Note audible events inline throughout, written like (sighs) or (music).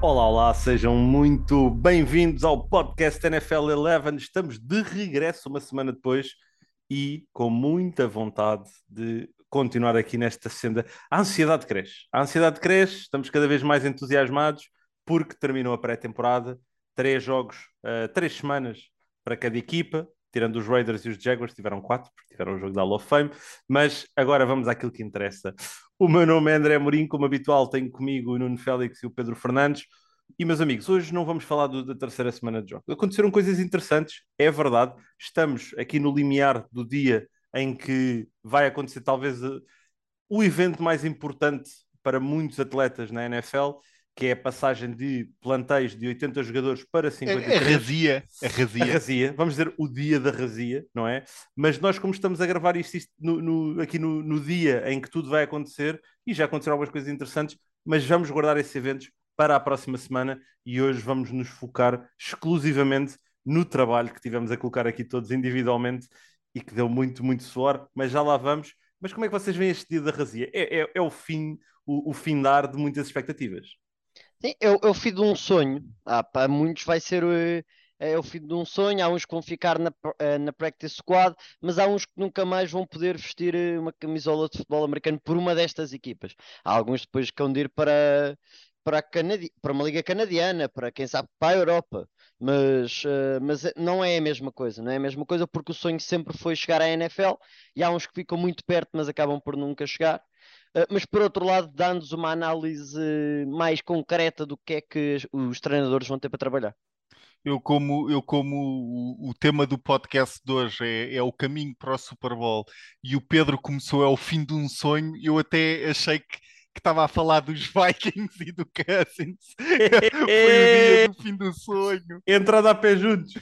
Olá, olá, sejam muito bem-vindos ao podcast NFL 11. Estamos de regresso uma semana depois e com muita vontade de continuar aqui nesta senda. A ansiedade cresce, a ansiedade cresce, estamos cada vez mais entusiasmados porque terminou a pré-temporada, três jogos, uh, três semanas para cada equipa, tirando os Raiders e os Jaguars, tiveram quatro, porque tiveram o jogo da Hall of Fame, mas agora vamos àquilo que interessa. O meu nome é André Morim, como habitual, tenho comigo o Nuno Félix e o Pedro Fernandes. E, meus amigos, hoje não vamos falar do, da terceira semana de jogos. Aconteceram coisas interessantes, é verdade. Estamos aqui no limiar do dia em que vai acontecer talvez uh, o evento mais importante para muitos atletas na NFL que é a passagem de plantéis de 80 jogadores para 53. A, a razia, a razia. A razia, vamos dizer o dia da razia, não é? Mas nós, como estamos a gravar isto, isto no, no, aqui no, no, dia em que tudo vai acontecer, e já aconteceram algumas coisas interessantes, mas vamos guardar esses eventos para a próxima semana e hoje vamos nos focar exclusivamente no trabalho que tivemos a colocar aqui todos individualmente e que deu muito, muito suor, mas já lá vamos. Mas como é que vocês veem este dia da razia? É, é, é o fim, o, o fim dar de muitas expectativas. Sim, é o fim de um sonho. Ah, para muitos vai ser é o fim de um sonho. Há uns que vão ficar na, eh, na practice squad, mas há uns que nunca mais vão poder vestir eh, uma camisola de futebol americano por uma destas equipas. Há alguns depois que vão de ir para, para, Canadi para uma liga canadiana, para quem sabe para a Europa. Mas, uh, mas não é a mesma coisa, não é a mesma coisa porque o sonho sempre foi chegar à NFL e há uns que ficam muito perto, mas acabam por nunca chegar. Ah, mas por outro lado, dando-nos uma análise mais concreta do que é que os treinadores vão ter para trabalhar. Eu como, eu como o, o, tema do podcast de hoje é, é, o caminho para o Super Bowl e o Pedro começou é o fim de um sonho, eu até achei que, que estava a falar dos (laughs) Vikings e do Cousins. (laughs) Foi o dia do fim do sonho. Entrada a pé juntos.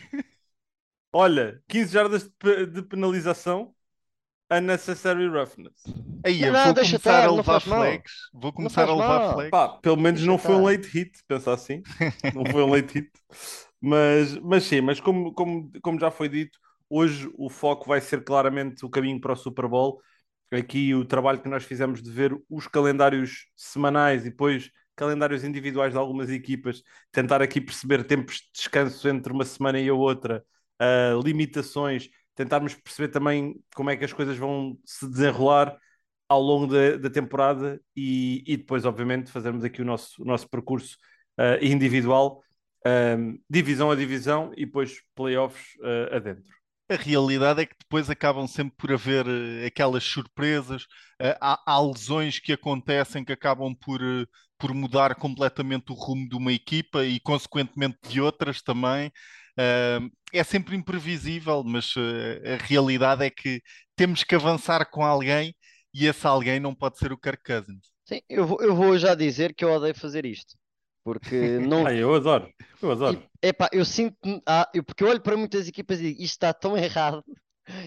Olha, 15 jardas de, de penalização unnecessary roughness. Aí, não, vou começar estar, a levar flags. Vou começar a levar flags. Pá, pelo menos deixa não foi um late hit, pensa assim. (laughs) não foi um late hit. Mas, mas sim, mas como, como, como já foi dito, hoje o foco vai ser claramente o caminho para o Super Bowl. Aqui o trabalho que nós fizemos de ver os calendários semanais e depois calendários individuais de algumas equipas, tentar aqui perceber tempos de descanso entre uma semana e a outra, uh, limitações tentarmos perceber também como é que as coisas vão se desenrolar ao longo da, da temporada e, e, depois, obviamente, fazermos aqui o nosso, o nosso percurso uh, individual, um, ehm, divisão a divisão e depois playoffs uh, adentro. A realidade é que depois acabam sempre por haver uh, aquelas surpresas, há, há, lesões que acontecem que acabam por, por mudar completamente o rumo de uma equipa e, consequentemente, de outras também. Uh, é sempre imprevisível, mas uh, a realidade é que temos que avançar com alguém e esse alguém não pode ser o Kirk Cousins. Sim, eu vou, eu vou já dizer que eu odeio fazer isto. Porque (laughs) não. ah, eu adoro, eu adoro. E, epá, eu sinto. Ah, eu, porque eu olho para muitas equipas e digo isto está tão errado. (laughs)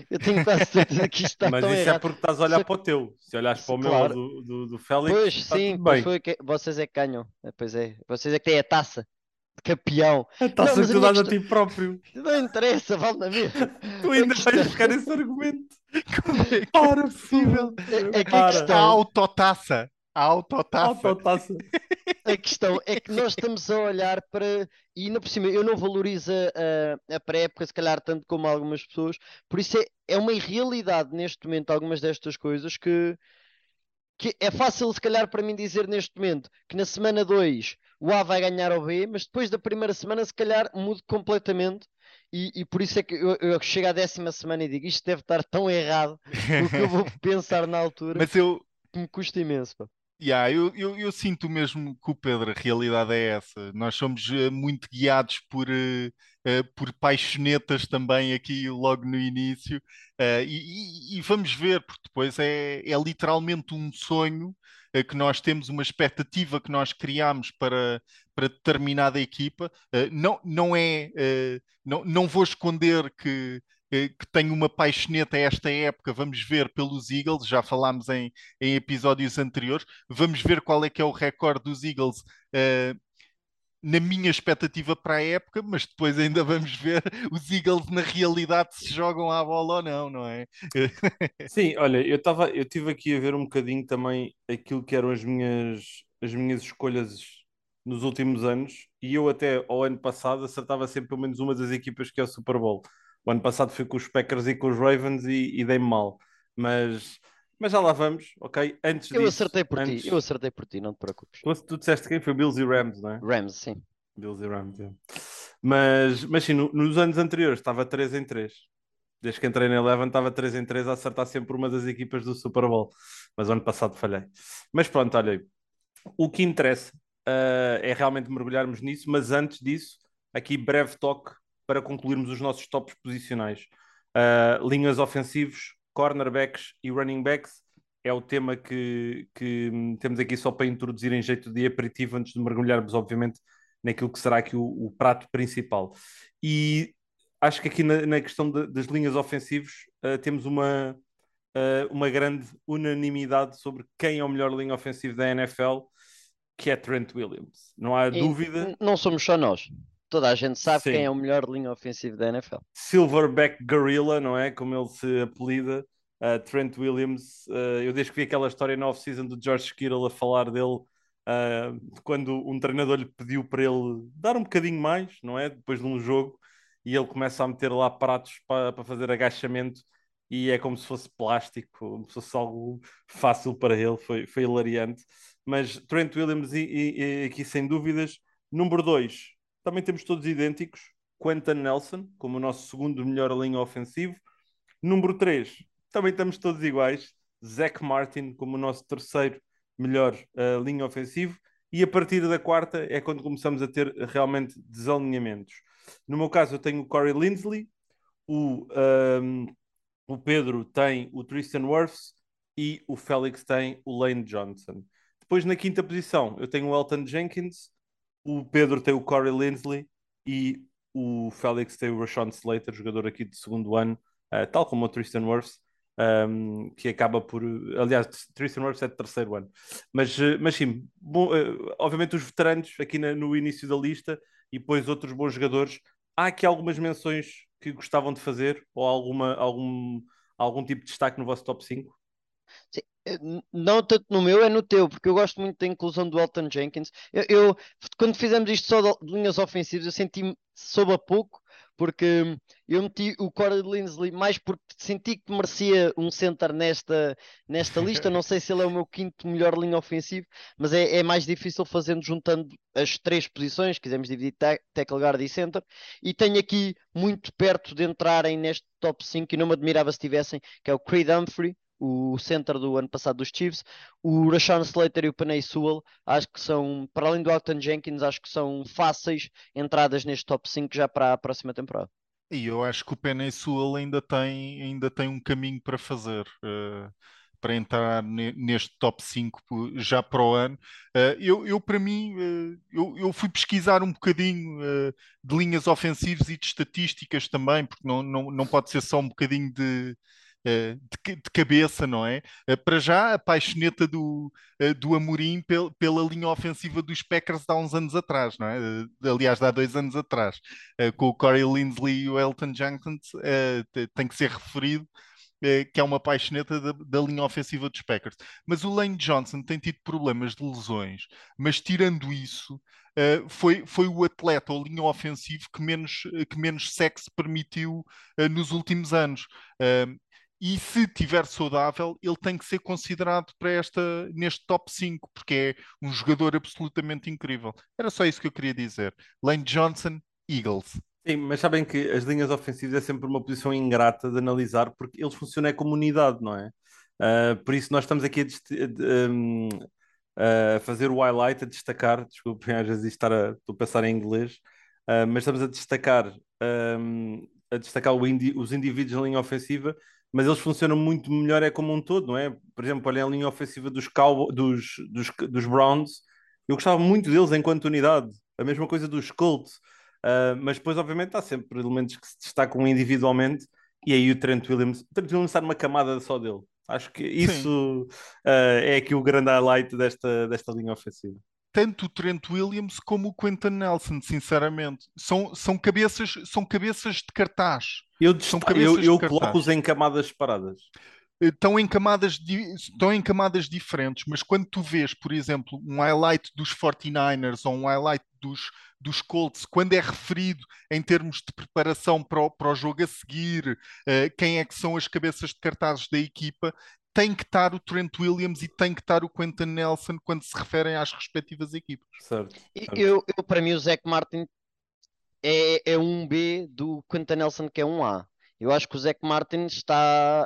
Eu tenho quase certeza que isto está (laughs) Mas tão isso é errado. é porque estás a olhar Só... para o teu. Se olhares para o meu claro. do, do, do Félix. Pois sim, pois foi que... vocês é que ganham. Pois é, vocês é que têm a taça campeão. Está-se a cuidar a ti próprio. (laughs) Não interessa, vale na mesma. (laughs) Tu ainda vais buscar esse argumento. Como é que Para, é possível? É, é que a questão... A autotaça. A autotaça. autotaça. (laughs) A questão é que nós estamos a olhar para. E ainda por cima, eu não valorizo a, a pré-época, se calhar, tanto como algumas pessoas. Por isso é, é uma irrealidade neste momento, algumas destas coisas que, que é fácil, se calhar, para mim dizer neste momento que na semana 2 o A vai ganhar ao B, mas depois da primeira semana, se calhar, mudo completamente. E, e por isso é que eu, eu, chego à décima semana e digo isto deve estar tão errado, porque eu vou (laughs) pensar na altura mas eu... que me custa imenso. Pá. Yeah, eu, eu, eu, sinto mesmo que o Pedro, a realidade é essa. Nós somos uh, muito guiados por, uh, uh, por paixonetas também aqui logo no início, e, e, vamos ver, porque depois é, é literalmente um sonho que nós temos, uma expectativa que nós criamos para, para determinada equipa. não, não é, não, não vou esconder que que tenho uma paixoneta a esta época, vamos ver pelos Eagles, já falámos em, em episódios anteriores, vamos ver qual é que é o recorde dos Eagles uh, na minha expectativa para a época, mas depois ainda (laughs) vamos ver os Eagles na realidade se jogam à bola ou não, não é? (laughs) Sim, olha, eu estava, eu tive aqui a ver um bocadinho também aquilo que eram as minhas, as minhas escolhas nos últimos anos, e eu até ao ano passado acertava sempre pelo menos uma das equipas que é o Super Bowl. O ano passado fui com os Packers e com os Ravens e, e dei-me mal, mas mas já lá vamos, ok? Antes eu disso, acertei por antes... ti, eu acertei por ti, não te preocupes. Tu, tu disseste quem foi Bills e Rams, não é? Rams, sim. Bills e Rams, é. Mas, mas sim, no, nos anos anteriores estava 3 em 3. Desde que entrei na Eleven estava 3 em 3 a acertar sempre uma das equipas do Super Bowl. Mas ano passado falhei. Mas pronto, olha, o que interessa uh, é realmente mergulharmos nisso, mas antes disso, aqui breve toque para concluirmos os nossos tops posicionais. Uh, linhas ofensivos, cornerbacks e running backs é o tema que, que temos aqui só para introduzir em jeito de aperitivo antes de mergulharmos, obviamente, naquilo que será aqui o, o prato principal. E acho que aqui na, na questão de, das linhas ofensivas uh, temos uma, uh, uma grande unanimidade sobre quem é o melhor linha ofensiva da NFL, que é Trent Williams. Não há e dúvida. Não somos só nós. Toda a gente sabe Sim. quem é o melhor linha ofensiva da NFL. Silverback Gorilla, não é? Como ele se apelida. Uh, Trent Williams, uh, eu desde que vi aquela história na off-season do George Kittle a falar dele, uh, quando um treinador lhe pediu para ele dar um bocadinho mais, não é? Depois de um jogo, e ele começa a meter lá pratos para, para fazer agachamento e é como se fosse plástico, como se fosse algo fácil para ele, foi, foi hilariante. Mas Trent Williams, e, e, e aqui sem dúvidas, número 2, também temos todos idênticos. Quentin Nelson, como o nosso segundo melhor linha ofensivo. Número 3, também estamos todos iguais. Zach Martin, como o nosso terceiro melhor uh, linha ofensivo. E a partir da quarta é quando começamos a ter realmente desalinhamentos. No meu caso, eu tenho o Corey Lindsley, o, um, ehm, o Pedro tem o Tristan Wirfs e o Félix tem o Lane Johnson. Depois, na quinta posição, eu tenho o Elton Jenkins, o Pedro tem o Corey Lindsley e o Félix tem o Rashawn Slater, jogador aqui de segundo ano, uh, tal como o Tristan Wirfs, um, que acaba por. Aliás, Tristan Wirfs é de terceiro ano. Mas, eh, mas sim, bom, uh, obviamente os veteranos aqui na, no início da lista e depois outros bons jogadores. Há aqui algumas menções que gostavam de fazer ou alguma, algum, algum tipo de destaque no vosso top 5? Sim, eh, não tanto no meu, é no teu, porque eu gosto muito da inclusão do Elton Jenkins. Eu, eu quando fizemos isto só de linhas ofensivas, eu senti-me soube a pouco, porque eu meti o Corey Linsley mais porque senti que merecia um center nesta, nesta lista. Não sei se ele é o meu quinto melhor linha ofensivo, mas é, é mais difícil fazendo juntando as três posições, quisermos dividir tackle guard e center, e tenho aqui muito perto de entrarem neste top 5 e não me admirava se tivessem, que é o Creed Humphrey, o center do ano passado dos Chiefs, o Rashawn Slater e o Panay Sewell, acho que são, para além do Alton Jenkins, acho que são fáceis entradas neste top 5 já para a próxima temporada. E eu acho que o Panay Sewell ainda tem, ainda tem um caminho para fazer. Uh, para entrar neste top 5 já para o ano. Uh, eu, eu, para mim, uh, eu, eu, fui pesquisar um bocadinho de linhas ofensivas e de estatísticas também, porque não, não, não pode ser só um bocadinho de, de, de, cabeça, não é? Eh, para já, a paixoneta do, eh, do Amorim pel, pela linha ofensiva dos Packers há uns anos atrás, não é? Aliás, há dois anos atrás, com o Corey Lindsley e o Elton Jenkins, tem que ser referido que é uma paixoneta da, da, linha ofensiva dos Packers. Mas o Lane Johnson tem tido problemas de lesões, mas tirando isso, uh, foi, foi o atleta ou linha ofensiva que menos, que menos sexo permitiu uh, nos últimos anos. Uh, e se tiver saudável, ele tem que ser considerado para esta, neste top 5, porque é um jogador absolutamente incrível. Era só isso que eu queria dizer. Lane Johnson, Eagles. Sim, mas sabem que as linhas ofensivas é sempre uma posição ingrata de analisar, porque eles funcionam como unidade, não é? Uh, por isso nós estamos aqui a, um, a, fazer o highlight, a destacar, desculpem às vezes estar a, estou a pensar em inglês, uh, mas estamos a destacar, um, a destacar indi, os indivíduos na linha ofensiva mas eles funcionam muito melhor é como um todo, não é? Por exemplo, olha a linha ofensiva dos, dos, dos, dos Browns, eu gostava muito deles enquanto unidade, a mesma coisa dos Colts, uh, mas depois obviamente há sempre elementos que se destacam individualmente, e aí o Trent Williams, o Trent Williams está numa camada só dele, acho que isso uh, é aqui o grande highlight desta, desta linha ofensiva. Tanto o Trent Williams como o Quentin Nelson, sinceramente. São, são, cabeças, são cabeças de cartaz. Eu, são cabeças eu, eu coloco-os em camadas separadas. Estão em, camadas, estão em camadas diferentes, mas quando tu vês, por exemplo, um highlight dos 49ers ou um highlight dos, dos Colts, quando é referido em termos de preparação para o, para o jogo a seguir, uh, quem é que são as cabeças de cartazes da equipa, tem que estar o Trent Williams e tem que estar o Quentin Nelson quando se referem às respectivas equipes. Certo. certo. Eu, eu, para mim, o Zach Martin é, é um B do Quentin Nelson, que é um A. Eu acho que o Zach Martin está.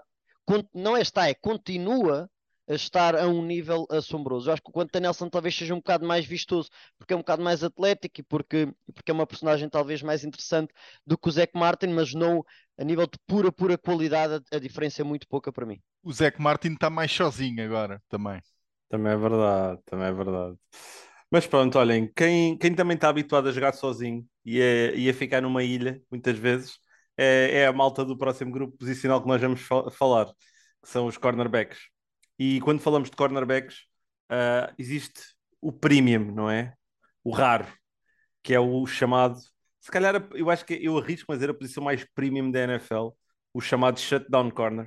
Não é está, é continua a estar a um nível assombroso. Eu acho que o Quentin Nelson talvez seja um bocado mais vistoso, porque é um bocado mais atlético e porque, porque é uma personagem talvez mais interessante do que o Zach Martin, mas não a nível de pura, pura qualidade, a, diferença é muito pouca para mim. O Zach Martin está mais sozinho agora, também. Também é verdade, também é verdade. Mas pronto, olhem, quem, quem também está habituado a jogar sozinho e a, e a ficar numa ilha, muitas vezes, é, é a malta do próximo grupo posicional que nós vamos falar, que são os cornerbacks. E quando falamos de cornerbacks, uh, existe o premium, não é? O raro, que é o chamado. Se calhar eu acho que eu arrisco a dizer a posição mais premium da NFL, o chamado shutdown corner.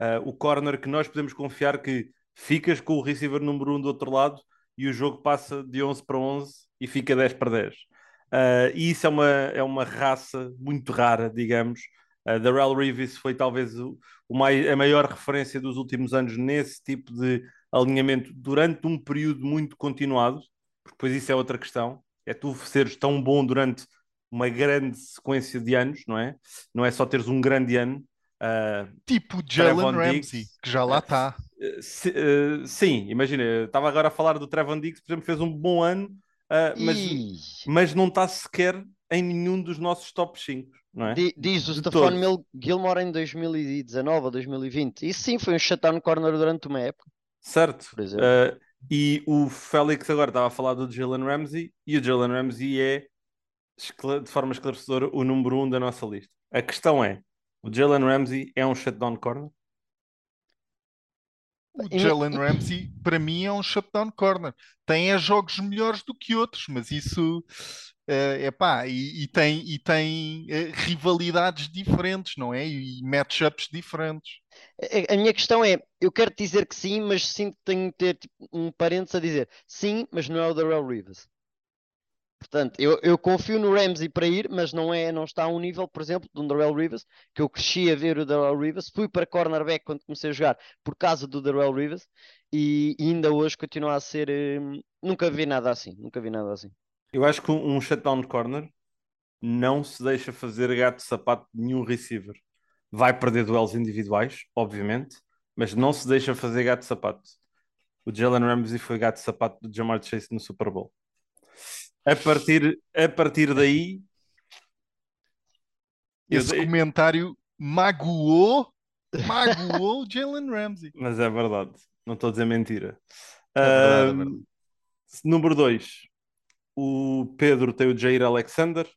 Uh, o corner que nós podemos confiar que ficas com o receiver número 1 um do outro lado e o jogo passa de 11 para 11 e fica 10 para 10. Uh, e isso é uma, é uma raça muito rara, digamos, Uh, Darrell Reeves foi talvez o, o mai, a maior referência dos últimos anos nesse tipo de alinhamento durante um período muito continuado, depois isso é outra questão. É tu seres tão bom durante uma grande sequência de anos, não é? Não é só teres um grande ano. Uh, tipo Jalen Ramsey, que já lá está. Uh, si, uh, sim, imagina, estava agora a falar do Trevon Diggs, por exemplo, fez um bom ano, mas, mas não está sequer em nenhum dos nossos top 5 não é? Diz o Stefan Gilmore em 2019 ou 2020. Isso sim foi um shutdown corner durante uma época. Certo. Uh, e o Félix agora estava a falar do Jalen Ramsey e o Jalen Ramsey é, de forma esclarecedora, o número um da nossa lista. A questão é: o Jalen Ramsey é um shutdown corner? O Jalen Ramsey, para mim, é um shutdown corner. Tem é jogos melhores do que outros, mas isso Uh, epá, e, e tem, e tem uh, rivalidades diferentes, não é? E, matchups diferentes. A, a, minha questão é: eu quero dizer que sim, mas sim tenho que ter tipo, um parênteses a dizer sim, mas não é o Darrell Rivers. Portanto, eu, eu confio no Ramsey para ir, mas não, é, não está a um nível, por exemplo, do Darrell Rivers, que eu cresci a ver o Darrell Rivers. Fui para cornerback quando comecei a jogar por causa do Darrell Rivers e, e ainda hoje continua a ser. Hum, nunca vi nada assim, nunca vi nada assim. Eu acho que um, shutdown corner não se deixa fazer gato sapato de nenhum receiver. Vai perder duelos individuais, obviamente, mas não se deixa fazer gato sapato. O Jalen Ramsey foi gato sapato do Jamar Chase no Super Bowl. A partir, a partir daí. Esse eu... comentário magoou, magoou Jalen Ramsey. (laughs) Mas é verdade, não estou a dizer mentira. É verdade, é verdade. Número 2, o Pedro tem o Jair Alexander,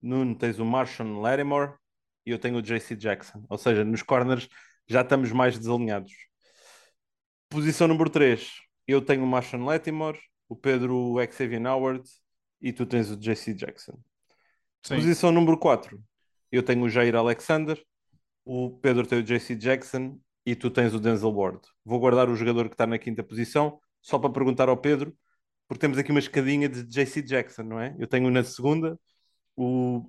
Nuno tens o Marshall Lattimore e eu tenho o JC Jackson. Ou seja, nos corners já estamos mais desalinhados. Posição número 3, eu tenho o Marshall Lattimore, o Pedro o Xavier Howard e tu tens o JC Jackson. Sim. Posição número 4, eu tenho o Jair Alexander, o Pedro tem o JC Jackson e tu tens o Denzel Ward. Vou guardar o jogador que está na quinta posição, só para perguntar ao Pedro porque temos aqui uma escadinha de JC Jackson, não é? Eu tenho na segunda, o,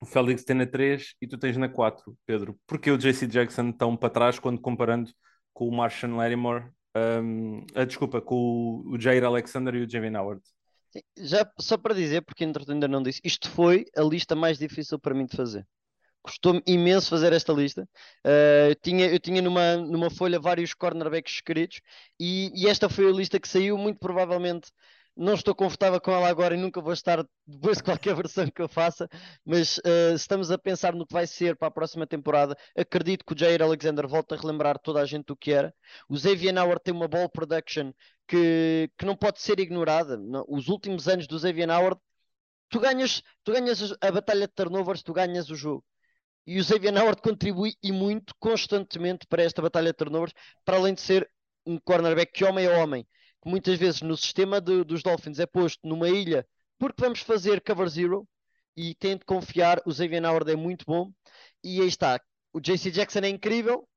o Félix tem na 3 e tu tens na 4, Pedro. Porquê o JC Jackson tão para trás quando comparando com o Martian Lattimore, um, a, ah, desculpa, com o, o Jair Alexander e o Javin Howard? Já só para dizer, porque entretanto ainda não disse, isto foi a lista mais difícil para mim de fazer. Custou-me imenso fazer esta lista. Uh, eu tinha, eu tinha numa, numa folha vários cornerbacks escritos e, e, esta foi a lista que saiu. Muito provavelmente não estou confortável com ela agora e nunca vou estar depois de qualquer versão que eu faça, mas uh, estamos a pensar no que vai ser para a próxima temporada. Acredito que o Jair Alexander volta a relembrar toda a gente do que era. O Xavier Howard tem uma ball production que, que não pode ser ignorada. Os últimos anos do Xavier Howard, tu ganhas, tu ganhas a batalha de turnovers, tu ganhas o jogo. E o Xavier Howard contribui e muito constantemente para esta batalha de turnovers, para além de ser um cornerback que homem é homem, que muitas vezes no sistema de, dos Dolphins é posto numa ilha porque vamos fazer cover zero e tem de confiar. O Xavier Howard é muito bom e aí está. O JC Jackson é incrível,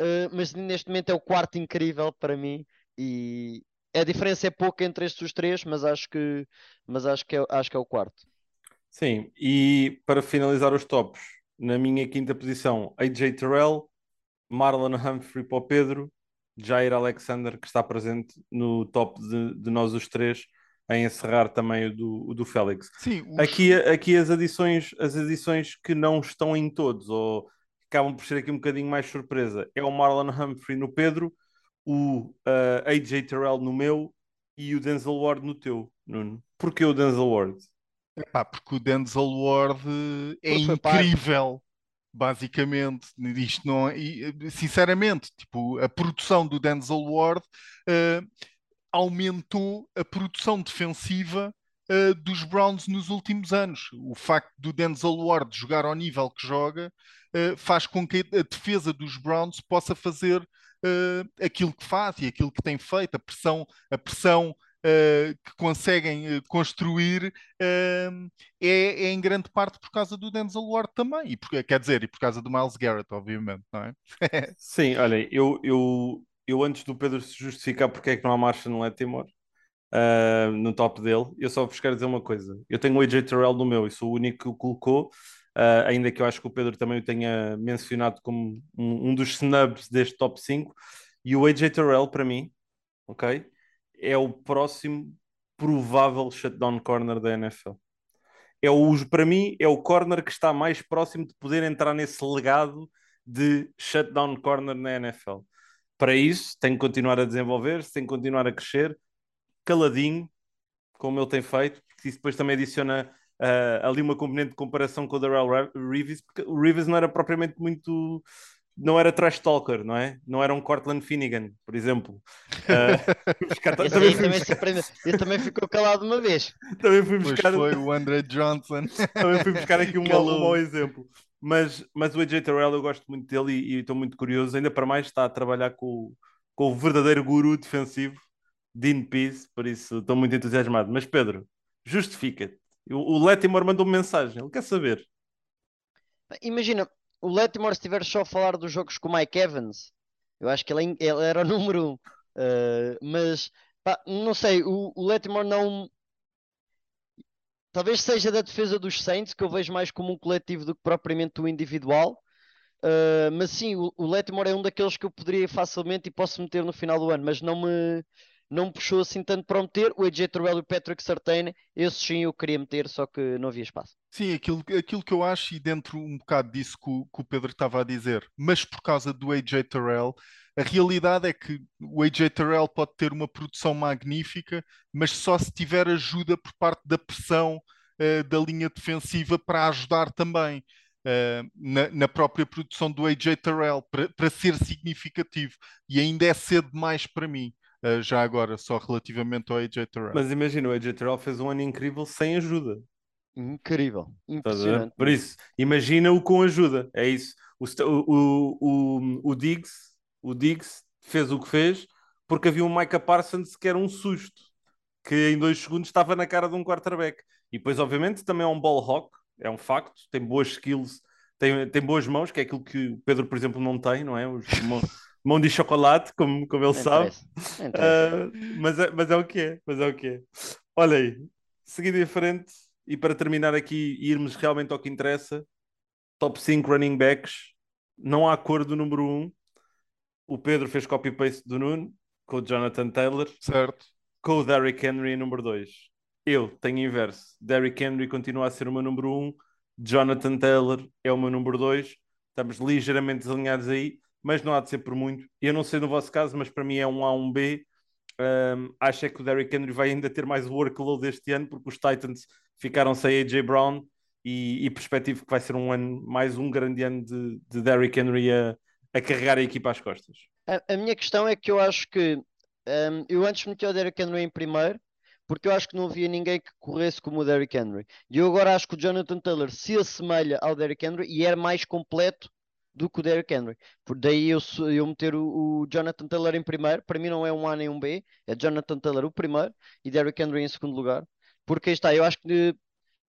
uh, mas neste momento é o quarto incrível para mim e a diferença é pouca entre estes três, mas acho que, mas acho que, é, acho que é o quarto. Sim, e para finalizar os tops, na minha quinta posição, AJ Terrell, Marlon Humphrey para o Pedro, Jair Alexander, que está presente no top de, de nós os três, a encerrar também o do, o do Félix. Sim, os... aqui, aqui as adições, as adições que não estão em todos, ou acabam por ser aqui um bocadinho mais surpresa, é o Marlon Humphrey no Pedro, o uh, eh, AJ Terrell no meu e o Denzel Ward no teu, Nuno. Porquê o Denzel Ward? Epá, porque o Denzel Ward é incrível basicamente, isto não sinceramente, tipo, a produção do Denzel Ward uh, aumentou a produção defensiva uh, dos Browns nos últimos anos. O facto do Denzel Ward jogar ao nível que joga uh, faz com que a defesa dos Browns possa fazer aquilo que faz e aquilo que tem feito, a pressão, a pressão uh, que conseguem uh, construir uh, é, é, em grande parte por causa do Denzel Ward também, e por, quer dizer, e por causa do Miles Garrett, obviamente, não é? (laughs) Sim, olha, eu, eu, eu antes do Pedro se justificar porque é que não há marcha no Latimore, Uh, no top dele. Eu só vos quero dizer uma coisa: eu tenho o AJ Terrell no meu, e sou o único que o colocou, uh, ainda que eu acho que o Pedro também o tenha mencionado como um, um, dos snubs deste top 5. E o AJ Terrell, para mim, ok? é o próximo provável shutdown corner da NFL. É o, para mim, é o corner que está mais próximo de poder entrar nesse legado de shutdown corner na NFL. Para isso, tem que continuar a desenvolver-se, tem que continuar a crescer, caladinho, como ele tem feito, porque isso depois também adiciona uh, ali uma componente de comparação com o Darrell Reeves, porque o Reeves não era propriamente muito não era trash talker, não é? Não era um Cortland Finnegan, por exemplo. Uh, (laughs) buscar, também, também, buscar... também ficou calado uma vez. Também fui buscar. Pois foi o Andre Johnson. (laughs) também fui buscar aqui um, (laughs) um mau exemplo. Mas, mas o AJ Terrell eu gosto muito dele e estou muito curioso. Ainda para mais está a trabalhar com, com o verdadeiro guru defensivo, Dean Pease, por isso estou muito entusiasmado. Mas Pedro, justifica-te. O, Lettimore mandou -me mensagem, ele quer saber. Imagina, o Letmore, se estiver só a falar dos jogos com o Mike Evans, eu acho que ele, é ele era o (laughs) número um. Uh, mas pá, não sei, o, o Letmore não. Talvez seja da defesa dos Saints, que eu vejo mais como um coletivo do que propriamente o individual. Uh, mas sim, o, o Letmore é um daqueles que eu poderia facilmente e posso meter no final do ano, mas não me, não me puxou assim tanto para meter. O AJ Terrell e o Patrick Sartain, esses sim eu queria meter, só que não havia espaço. Sim, aquilo, aquilo que eu acho, e dentro um bocado disso que o, que o Pedro estava a dizer, mas por causa do AJ Terrell, a realidade é que o AJ Terrell pode ter uma produção magnífica, mas só se tiver ajuda por parte da pressão uh, da linha defensiva para ajudar também. Uh, na, na, própria produção do AJ Terrell para, para ser significativo e ainda é cedo demais para mim. Uh, já agora, só relativamente ao AJ Terrell. Mas imagina, o AJ Terrell fez um ano incrível sem ajuda. Incrível, impressionante. Por isso, imagina-o com ajuda, é isso. O, o, o, o, Diggs, o Diggs fez o que fez porque havia um Micah Parsons que era um susto, que em dois segundos estava na cara de um quarterback. E depois, obviamente, também é um ball hawk, é um facto, tem boas skills, tem, tem boas mãos, que é aquilo que o Pedro, por exemplo, não tem, não é? Os, (laughs) mão de chocolate, como, como ele sabe. Uh, mas, é, mas é o que é, mas é o que é. Olha aí, seguindo em frente, e para terminar aqui e irmos realmente ao que interessa, top 5 running backs, não há cor do número 1. O Pedro fez copy-paste do Nuno, com o Jonathan Taylor. Certo. Com o Derrick Henry número 2. Eu tenho inverso. Derrick Henry continua a ser o meu número 1. Jonathan Taylor é o meu número 2. Estamos ligeiramente desalinhados aí mas não há de ser por muito. Eu não sei no vosso caso, mas para mim é um A, um B. Um, acho é que o Derrick Henry vai ainda ter mais workload este ano, porque os Titans ficaram sem AJ Brown e, e perspectivo que vai ser um ano, mais um grande ano de, de Derrick Henry a, a carregar a equipa às costas. A, a minha questão é que eu acho que um, eu antes meti o Derrick Henry em primeiro, porque eu acho que não havia ninguém que corresse como o Derrick Henry. E eu agora acho que o Jonathan Taylor se assemelha ao Derrick Henry e é mais completo do que o Derrick Henry. Por daí eu, eu meter o, o, Jonathan Taylor em primeiro, para mim não é um A nem um B, é Jonathan Taylor o primeiro e Derrick Henry em segundo lugar. Porque aí está, eu acho que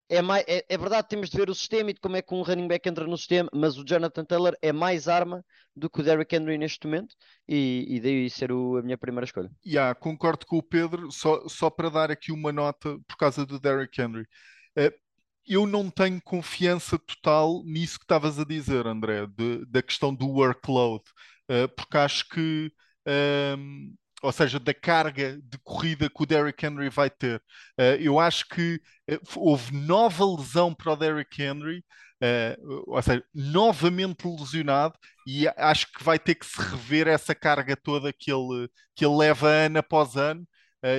é, mais, é, é, verdade, temos de ver o sistema e de como é que um running back entra no sistema, mas o Jonathan Taylor é mais arma do que o Derrick Henry neste momento e, e daí ser o, a minha primeira escolha. Yeah, concordo com o Pedro, só, só para dar aqui uma nota por causa do Derrick Henry. Uh, eu não tenho confiança total nisso que estavas a dizer, André, de, da questão do workload, uh, porque acho que. Um, ou seja, da carga de corrida que o Derrick Henry vai ter. Uh, eu acho que uh, houve nova lesão para o Derrick Henry, uh, ou seja, novamente lesionado, e acho que vai ter que se rever essa carga toda que ele, que ele leva ano após ano.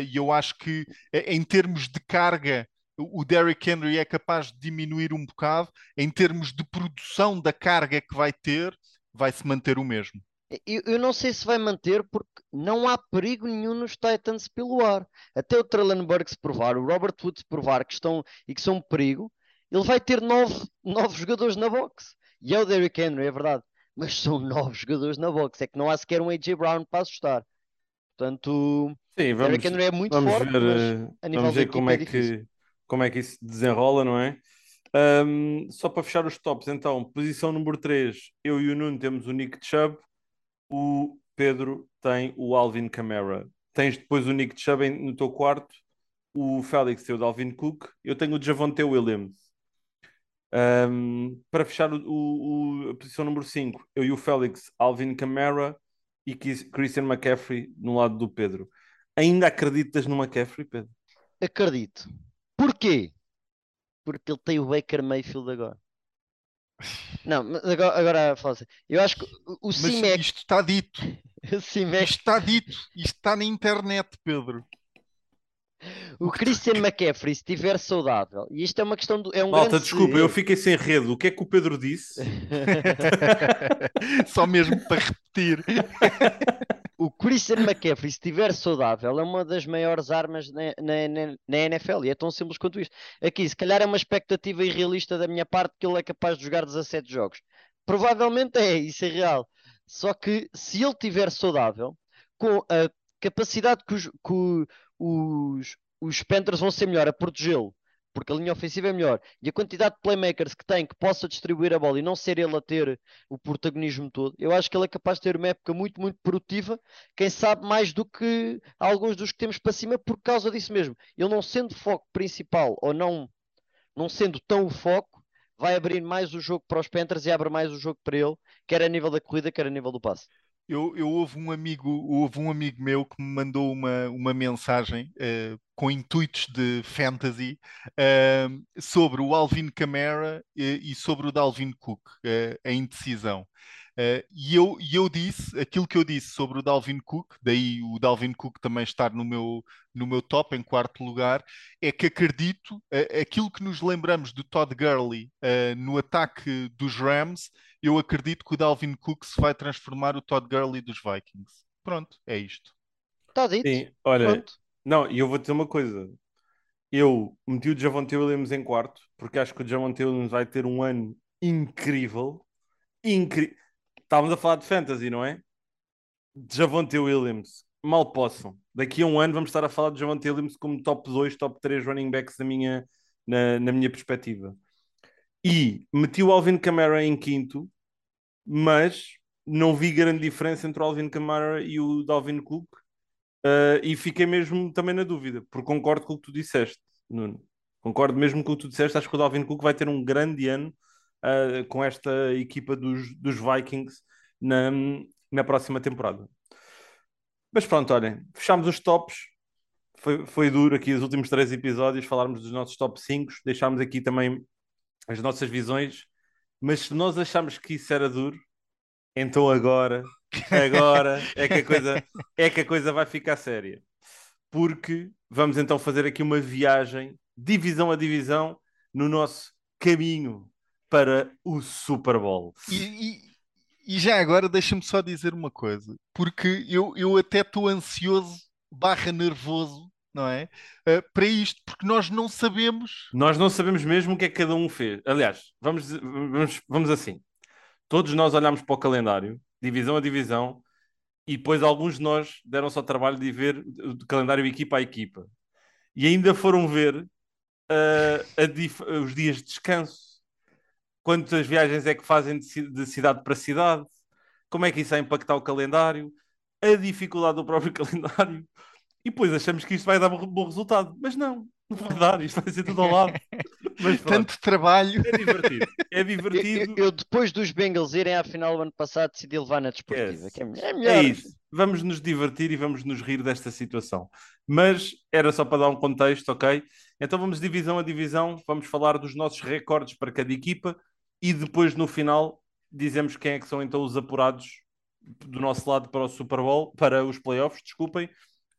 e eu acho que, em termos de carga, o Derrick Henry é capaz de diminuir um bocado, em termos de produção da carga que vai ter, vai se manter o mesmo. Eu, eu, não sei se vai manter porque não há perigo nenhum nos Titans pelo ar. Até o Traylon Burks provar, o Robert Woods provar que estão e que são um perigo, ele vai ter nove, (laughs) nove jogadores na box. E é o Derrick Henry, é verdade. Mas são (laughs) nove jogadores na box. É que não há sequer um AJ Brown para assustar. Portanto, Sim, vamos, Derrick Henry é muito vamos forte, ver, eh, a nível vamos ver como é, é que, como é que isso desenrola, não é? Um, só para fechar os tops, então, posição número 3, eu e o Nuno temos o Nick Chubb, o Pedro tem o Alvin Kamara. Tens depois o Nick Chubb no teu quarto, o Félix tem o Dalvin Cook, eu tenho o Javonte Williams. Um, para fechar o, o, a posição número 5, eu e o Félix, Alvin Kamara e Christian McCaffrey no lado do Pedro. Ainda acreditas no McCaffrey, Pedro? Acredito. Porquê? Porque ele tem o Baker Mayfield agora. (sighs) Não, agora, agora fala assim. Eu acho que o Mas CIMEC... isto está dito. (laughs) CIMEC... Isto está dito. Isto está na internet, Pedro. O Christian McCaffrey, se estiver saudável, e isto é uma questão do. É um Malta, grande... desculpa, eu fiquei sem rede. O que é que o Pedro disse? (laughs) Só mesmo para repetir. o Christian McCaffrey, se estiver saudável, é uma das maiores armas na, na, na, NFL e é tão simples quanto isto. Aqui, se calhar é uma expectativa irrealista da minha parte que ele é capaz de jogar 17 jogos. Provavelmente é, isso é real. Só que se ele estiver saudável, com a capacidade que os, que os, os Panthers vão ser melhor a protegê-lo porque a linha ofensiva é melhor, e a quantidade de playmakers que tem que possa distribuir a bola e não ser ele a ter o protagonismo todo, eu acho que ele é capaz de ter uma época muito, muito produtiva, quem sabe mais do que alguns dos que temos para cima por causa disso mesmo. Ele não sendo foco principal ou não, não sendo tão o foco, vai abrir mais o jogo para os Panthers e abre mais o jogo para ele, quer a nível da corrida, quer a nível do passe. Eu, eu houve um amigo, houve um amigo meu que me mandou uma, uma mensagem uh, com intuitos de fantasy uh, sobre o Alvin Kamara e sobre o Dalvin Cook, a indecisão. Uh, e eu, e eu disse aquilo que eu disse sobre o Dalvin Cook, daí o Dalvin Cook também estar no meu, no meu top, em quarto lugar, é que acredito aquilo que nos lembramos do Todd Gurley no ataque dos Rams, eu acredito que o Dalvin Cook se vai transformar o Todd Gurley dos Vikings. Pronto, é isto. Está dito. Sim, olha, Pronto. não, e eu vou dizer uma coisa. Eu meti o Javonte Williams em quarto, porque acho que o Javonte Williams vai ter um ano incrível. Incrível Estávamos a falar de fantasy, não é? Javonte Williams, mal possam. Daqui a um ano vamos estar a falar de Javonte Williams como top 2, top 3 running backs na minha, na, na minha perspectiva. E meti o Alvin Kamara em quinto, mas não vi grande diferença entre o Alvin Kamara e o Dalvin Cook. Uh, e fiquei mesmo também na dúvida, porque concordo com o que tu disseste, Nuno. Concordo mesmo com o que tu disseste. Acho que o Dalvin Cook vai ter um grande ano uh, com esta equipa dos, dos Vikings na, na próxima temporada. Mas pronto, olhem, fechámos os tops. Foi, foi duro aqui os últimos três episódios falarmos dos nossos top 5, deixámos aqui também as nossas visões, mas se nós achámos que isso era duro, então agora, agora é que a coisa, é que a coisa vai ficar séria. Porque vamos então fazer aqui uma viagem, divisão a divisão, no nosso caminho para o Super Bowl. E, e, e já agora deixa-me só dizer uma coisa, porque eu, eu até estou ansioso barra nervoso não é? Uh, para isto, porque nós não sabemos. Nós não sabemos mesmo o que é que cada um fez. Aliás, vamos, vamos, vamos assim. todos nós olhámos para o calendário, divisão a divisão, e depois alguns de nós deram-se ao trabalho de ver o calendário equipa a equipa. E ainda foram ver uh, os dias de descanso. Quantas viagens é que fazem de, de cidade para cidade? Como é que isso vai impactar o calendário? A dificuldade do próprio (laughs) calendário. E depois achamos que isto vai dar um bom resultado. Mas não, não vai dar, isto vai ser tudo ao lado. (laughs) Mas, Tanto trabalho. É divertido. É divertido. Eu, eu, depois dos Bengals irem à final do ano passado, decidi levar na desportiva. Yes. Que é, é, melhor. é isso. Vamos nos divertir e vamos nos rir desta situação. Mas era só para dar um contexto, ok? Então vamos divisão a divisão, vamos falar dos nossos recordes para cada equipa e depois no final dizemos quem é que são então os apurados do nosso lado para o Super Bowl, para os playoffs, desculpem,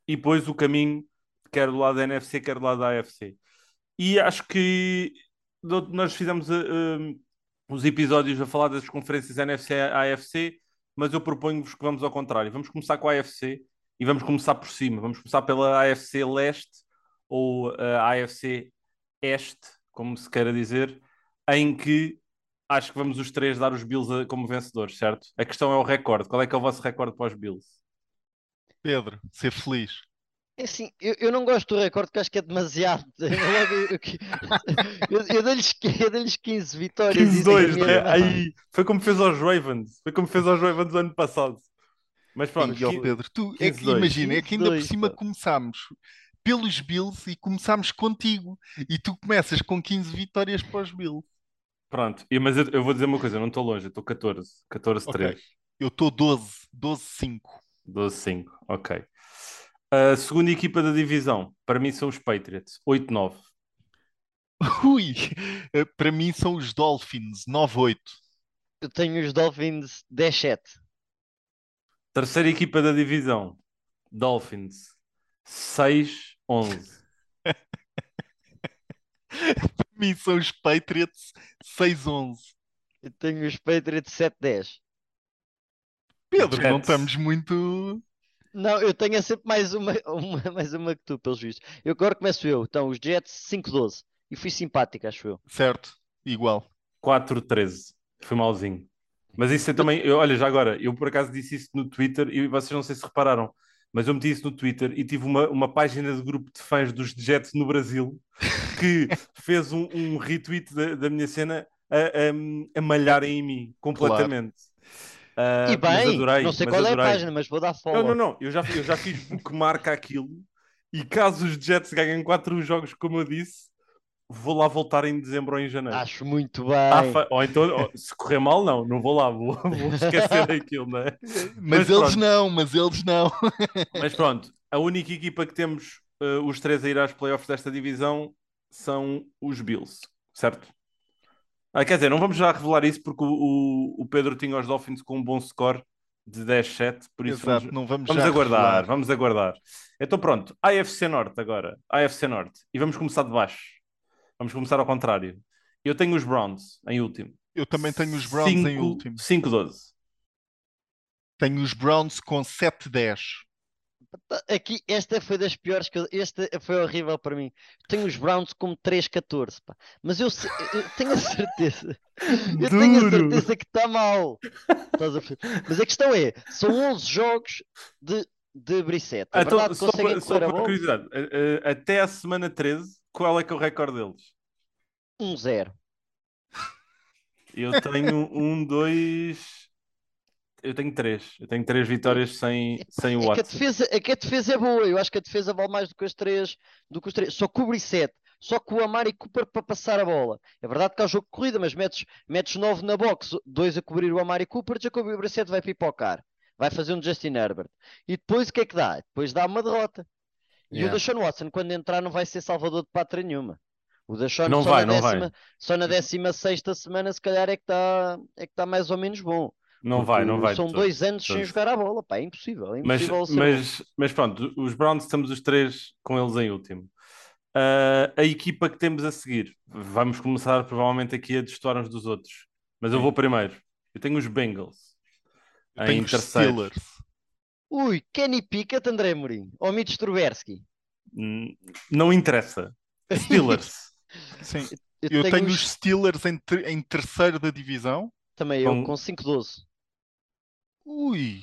e depois o caminho, quer do lado da NFC, quer do lado da AFC. E acho que nós fizemos uh, os episódios a falar das conferências NFC AFC, mas eu proponho-vos que vamos ao contrário. Vamos começar com a AFC e vamos começar por cima. Vamos começar pela AFC Leste ou a AFC Este, como se queira dizer, em que acho que vamos os três dar os Bills como vencedores, certo? A questão é o recorde. Qual é que é o vosso recorde para os Bills? Pedro, ser feliz. É assim, eu, eu não gosto do recorde porque acho que é demasiado. (laughs) (laughs) Eu, eu, eu dei-lhes dei 15 vitórias. 15-2, né? Aí, foi como fez aos Ravens. Foi como fez aos Ravens ano passado. Mas pronto. E, ó, Pedro, tu, é que, imagina, é que ainda por cima começámos pelos Bills e começámos contigo. E tu começas com 15 vitórias para os Bills. Pronto, e, mas eu, eu, vou dizer uma coisa, eu não estou longe, eu estou 14, 14-3. Okay. Eu estou 12, 12-5. 12-5, ok. A segunda equipa da divisão, para mim são os Patriots, 8-9. (laughs) Ui, eh, para mim são os Dolphins, 9-8. Eu tenho os Dolphins 10-7. Terceira equipa da divisão, Dolphins, 6-11. (laughs) para mim são os Patriots, 6-11. Eu tenho os Patriots 7-10. Pedro, não estamos muito. Não, eu tenho sempre mais uma, (laughs) uma, mais uma que tu, pelos vistos. Eu agora começo eu. Então, os Jets 5-12. E fui simpático, acho eu. Certo, igual. 4-13. Fui malzinho. Mas isso eu também, eu, olha, já agora, eu por acaso disse isso no Twitter e vocês não sei se repararam, mas eu meti isso no Twitter e tive uma, uma página de grupo de fãs dos Jets no Brasil (laughs) que fez um, um retweet da, da minha cena a, a, a malharem em mim completamente. Claro. Uh, e bem, adorei, não sei qual adorei. é a página, mas vou dar follow. Não, não, não, eu já, eu já fiz bookmark aquilo e caso os Jets ganhem quatro jogos, como eu disse, vou lá voltar em dezembro ou em janeiro. Acho muito bem. Ah, ou então, se correr mal, não, não vou lá, vou, (laughs) vou esquecer daquilo, não é? Mas, mas eles não, mas eles não. (laughs) mas pronto, a única equipa que temos uh, os três a ir às playoffs desta divisão são os Bills, certo? Ah, quer dizer, não vamos já revelar isso porque o, o, Pedro tinha os Dolphins com um bom score de 10-7, por isso Exato, vamos, não vamos, vamos aguardar, revelar. vamos aguardar. Então pronto, AFC Norte agora, AFC Norte, e vamos começar de baixo. Vamos começar ao contrário. Eu tenho os Browns em último. Eu também tenho os Browns 5, em último. 5-12. Tenho os Browns com 7-10. Aqui, esta foi das piores que eu, esta foi horrível para mim. Tenho os Browns como 3-14, mas eu, eu, tenho a certeza, eu Duro. tenho a certeza que está mal. A mas a questão é: são 11 jogos de, de Brissette. É então, verdade, só para, só por curiosidade, até a semana 13, qual é que é o recorde deles? 1-0. Eu tenho 1, 2. Eu tenho três. Eu tenho três vitórias sem, sem o é Watson. Que a, defesa, é que a defesa é boa. Eu acho que a defesa vale mais do que as três. Do que os três. Só cobre sete. Só com o Amari Cooper para passar a bola. É verdade que há jogo de corrida, mas metes, metes nove na box, dois a cobrir o Amari Cooper, Jacoby Brissett vai pipocar. Vai fazer um Justin Herbert. E depois o que é que dá? Depois dá uma derrota. E yeah. o Deshaun Watson, quando entrar, não vai ser salvador de pátria nenhuma. O Deshaun não só, vai, na não décima, vai. só na 16 semana, se calhar, é que está é que tá mais ou menos bom. Não vai, não vai. São dois anos sem jogar a bola, pá, é impossível. É impossível mas, mas, mas, pronto, os Browns estamos os três com eles em último. Uh, a equipa que temos a seguir, vamos começar provavelmente aqui a destoar uns dos outros, mas eu vou primeiro. Eu tenho os Bengals eu em terceiro. Steelers. Ui, Kenny Pickett, André Mourinho ou Mitch Trubisky? Hum, não interessa. Steelers. (laughs) Sim. Eu, eu tenho, tenho os... os Steelers em, ter em terceiro da divisão Também eu, Com- com 5-12. Ui,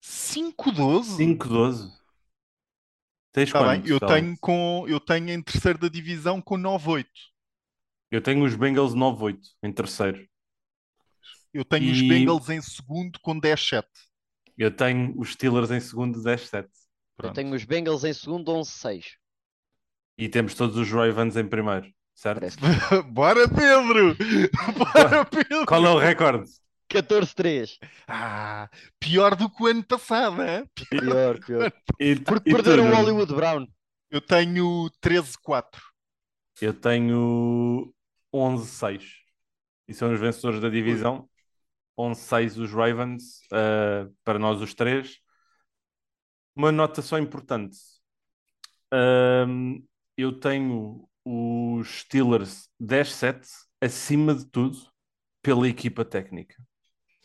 5-12? 5-12. Tens Tá bem, eu Alex? tenho, com, eu tenho em terceiro da divisão com 9-8. Eu tenho os Bengals 9-8 em terceiro. Eu tenho os E- Bengals em segundo com 10-7. Eu tenho os Steelers em segundo 10-7. Eu tenho os Bengals em segundo 11-6. E temos todos os Ravens em primeiro, certo? (laughs) Bora, Pedro! (laughs) Bora, Pedro! Qual é o recorde? 14-3. Ah, pior do que o ano passado, é? Pior, pior. E, Porque e tu, perderam o? Hollywood Brown. Eu tenho 13-4. Eu tenho 11-6. E são os vencedores da divisão. 11-6 os Ravens, ah, para nós os três. Uma nota só importante. Ahm, eu tenho os Steelers 10-7 acima de tudo pela equipa técnica.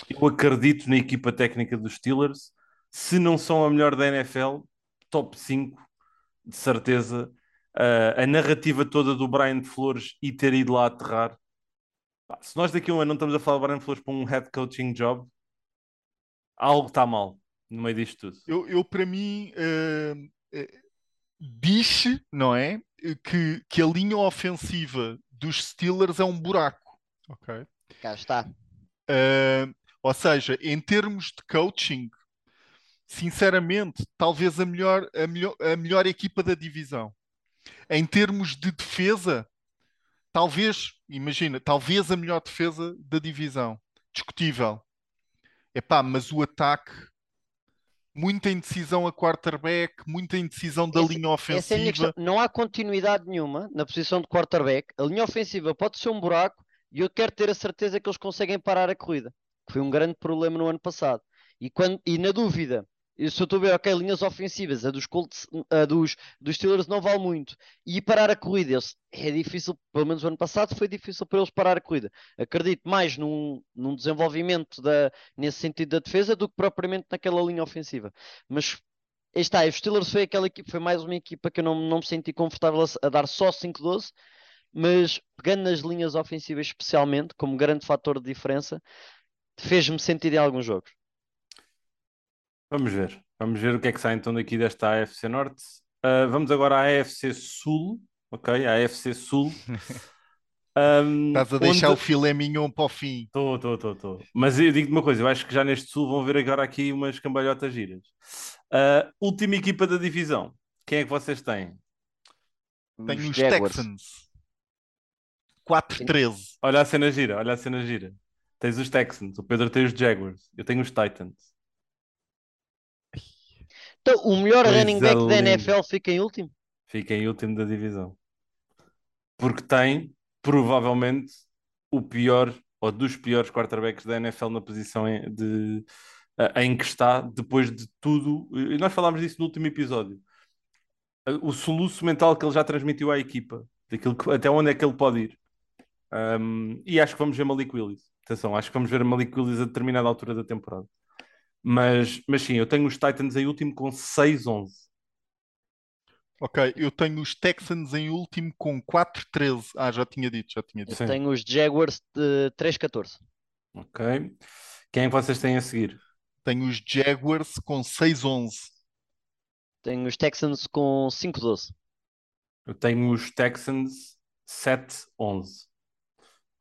Eu acredito na equipa técnica dos Steelers. Se não são a melhor da NFL, top 5, de certeza. Ah, a narrativa toda do Brian Flores e ter ido lá aterrar. Pá, se nós daqui a um ano não estamos a falar do Brian Flores para um head coaching job, algo está mal no meio disto tudo. Eu, eu para mim, eh, eh, diz, não é? Que, que a linha ofensiva dos Steelers é um buraco. Ok? Cá está. Uh, ou seja, em termos de coaching, sinceramente, talvez a melhor, a melhor, a melhor equipa da divisão. Em termos de defesa, talvez, imagina, talvez a melhor defesa da divisão. Discutível. Epá, mas o ataque, muita indecisão a quarterback, muita indecisão da Essa- linha é ofensiva. questão. Não há continuidade nenhuma na posição de quarterback. A linha ofensiva pode ser um buraco e eu quero ter a certeza que eles conseguem parar a corrida. Que foi um grande problema no ano passado. E, quando, e na dúvida, se eu estou a ver, ok, linhas ofensivas, a dos, Colts, a dos, dos Steelers não vale muito. E parar a corrida, eles- é difícil, pelo menos o ano passado foi difícil para eles parar a corrida. Acredito mais num, num desenvolvimento da, nesse sentido da defesa do que propriamente naquela linha ofensiva. Mas está, os Steelers foi aquela equipa, foi mais uma equipa que eu não, não me senti confortável a, a dar só 5-12, mas pegando nas linhas ofensivas especialmente, como grande fator de diferença, fez-me sentir em alguns jogos. Vamos ver. Vamos ver o que é que sai então daqui desta AFC Norte. Ah, vamos agora à AFC Sul, ok? A AFC Sul. (laughs) Ahm, Estás a deixar onde- o filé mignon para o fim. Estou, estou, estou, estou. Mas eu digo-te uma coisa, eu acho que já neste Sul vão ver agora aqui umas cambalhotas giras. Ah, última equipa da divisão. Quem é que vocês têm? Tenho os Jaguars. Texans. 4-13. Olha a cena gira, olha a cena gira. Tens os Texans, o Pedro tem os Jaguars, eu tenho os Titans. Então, o melhor Coisa running back da linda. NFL fica em último? Fica em último da divisão. Porque tem, provavelmente, o pior ou dos piores quarterbacks da NFL na posição em, de, em que está, depois de tudo. E nós falámos disso no último episódio. O soluço mental que ele já transmitiu à equipa, daquilo que- até onde é que ele pode ir. Um, e acho que vamos ver Malik Willis. Atenção, acho que vamos ver Malik Willis a determinada altura da temporada. Mas, mas sim, eu tenho os Titans em último com 6-11. Ok, eu tenho os Texans em último com 4-13. Ah, já tinha dito, já tinha dito. Sim. Tenho os Jaguars de 3-14. Ok. Quem é que vocês têm a seguir? Tenho os Jaguars com 6-11. Tenho os Texans com 5-12. Eu tenho os Texans 7-11.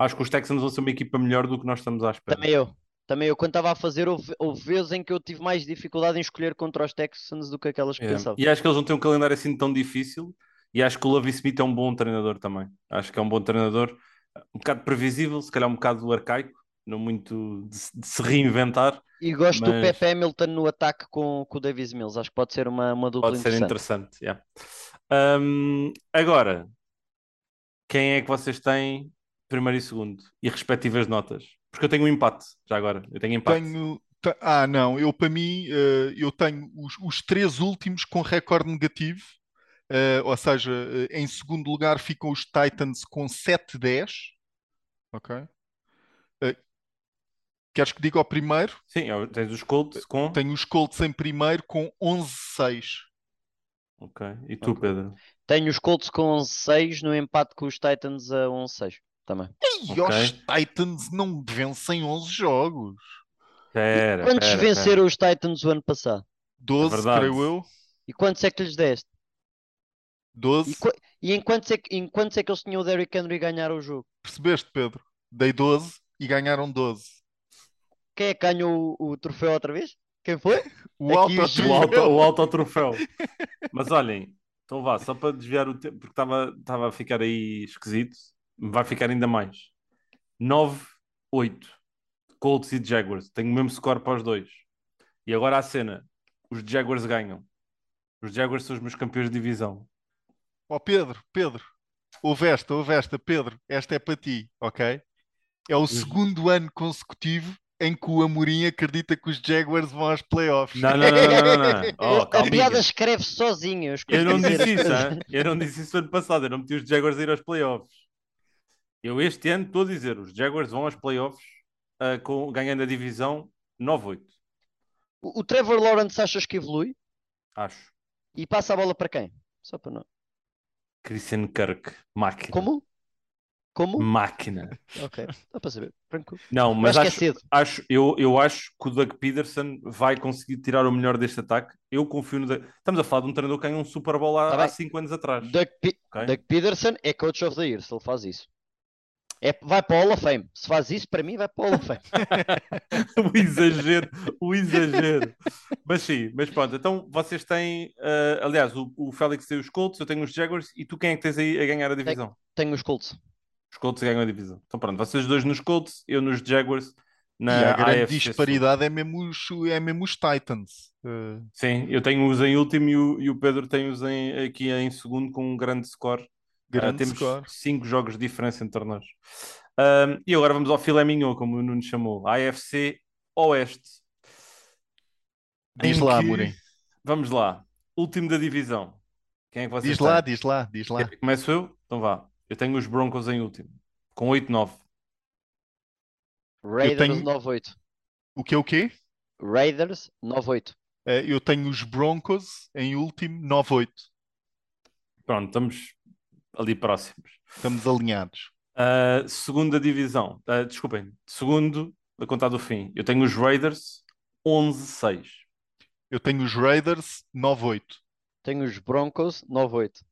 Acho que os Texans vão ser uma equipa melhor do que nós estamos à espera. Também eu. Também eu, quando estava a fazer, houve, houve vezes em que eu tive mais dificuldade em escolher contra os Texans do que aquelas que É. pensava. E acho que eles não têm um calendário assim tão difícil. E acho que o Lovie Smith é um bom treinador também. Acho que é um bom treinador, um bocado previsível, se calhar um bocado arcaico, não muito de, se- de se reinventar. E gosto do Mas- Pepe Hamilton no ataque com, com o Davis Mills. Acho que pode ser uma, uma dupla Pode ser interessante. interessante. yeah. Hum, agora, quem é que vocês têm primeiro e segundo? E respectivas notas? Porque eu tenho um empate, já agora. Eu tenho empate. Tenho. te- Ah, não, eu para mim, eh, eu tenho os, os três últimos com recorde negativo. Eh, ou seja, eh, em segundo lugar ficam os Titans com 7-10. Ok? Queres que diga ao primeiro? Sim, eu- tens os Colts com. Tenho os Colts em primeiro com 11-6. Ok. E tu, Ok. Pedro? Tenho os Colts com 11-6 no empate com os Titans a 11-6. Também. E Ok. os Titans não vencem 11 jogos. Pera, Quantos pera, venceram os Titans o ano passado? 12, verdade. creio eu. E quantos é que lhes deste? 12. E, e em, quantos é que, em quantos é que eles tinham o Derrick Henry ganhar o jogo? Percebeste, Pedro? Dei 12 e ganharam 12. Quem é que ganhou o, o troféu outra vez? Quem foi? (laughs) O Aqui alto auto, autotroféu. Mas olhem, então vá, só para desviar o tempo, porque estava estava a ficar aí esquisito, vai ficar ainda mais. 9-8. Colts e Jaguars. Tenho o mesmo score para os dois. E agora a cena: os Jaguars ganham. Os Jaguars são os meus campeões de divisão. Ó Pedro, Pedro, ouve esta, ouve esta, Pedro, esta é para ti, ok? É o segundo ano consecutivo em que o Amorim acredita que os Jaguars vão aos playoffs. Não, não, não, não, não. (laughs) Oh, a piada escreve sozinha. Eu, Eu não disse isso, eu não disse isso ano passado, eu não meti os Jaguars a ir aos playoffs. Eu este ano estou a dizer, os Jaguars vão aos playoffs ah, com, ganhando a divisão 9-8, O, o Trevor Lawrence achas que evolui? acho. E passa a bola para quem? Só para não. Christian Kirk, máquina. Como? Como? Máquina. Ok, dá para saber. Tranquilo. Não, mas acho que é acho, cedo. acho, eu, eu acho que o Doug Peterson vai conseguir tirar o melhor deste ataque. Eu confio no. Doug- Estamos a falar de um treinador que ganhou um Super Bowl há, Tá há bem. cinco anos atrás. Doug, Pe- ok? Doug Peterson é coach of the year se ele faz isso. É, vai para o Hall of Fame. Se faz isso, para mim, vai para o Hall of Fame. (laughs) o exagero, o exagero. Mas sim, mas pronto, então vocês têm, ah, aliás, o, o Félix tem os Colts, eu tenho os Jaguars, e tu quem é que tens aí a ganhar a divisão? Tenho os Colts. Os Colts ganham a divisão. Então pronto, vocês dois nos Colts, eu nos Jaguars, E na a grande AFC disparidade é mesmo os, é mesmo os Titans. Eh, Sim, eu tenho os em último e o, e o Pedro tem os em, aqui em segundo com um grande score. Ah, grande temos score. cinco jogos de diferença entre nós. Ahm, e agora vamos ao filé mignon, como o Nuno chamou, AFC Oeste. Diz lá, que- Amorim. Vamos lá. Último da divisão. Quem é que vocês Diz lá, têm? diz lá, diz lá. Começo eu? Então vá. Eu tenho os Broncos em último, com 8-9. Raiders tenho- 9-8. O que é o quê? Raiders 9-8. Eh, eu tenho os Broncos em último 9-8. Pronto, estamos ali próximos. Estamos alinhados. Ah, segunda divisão. Ah, desculpem. Segundo, a contar do fim. Eu tenho os Raiders 11-6. Eu tenho os Raiders 9-8. Tenho os Broncos 9-8.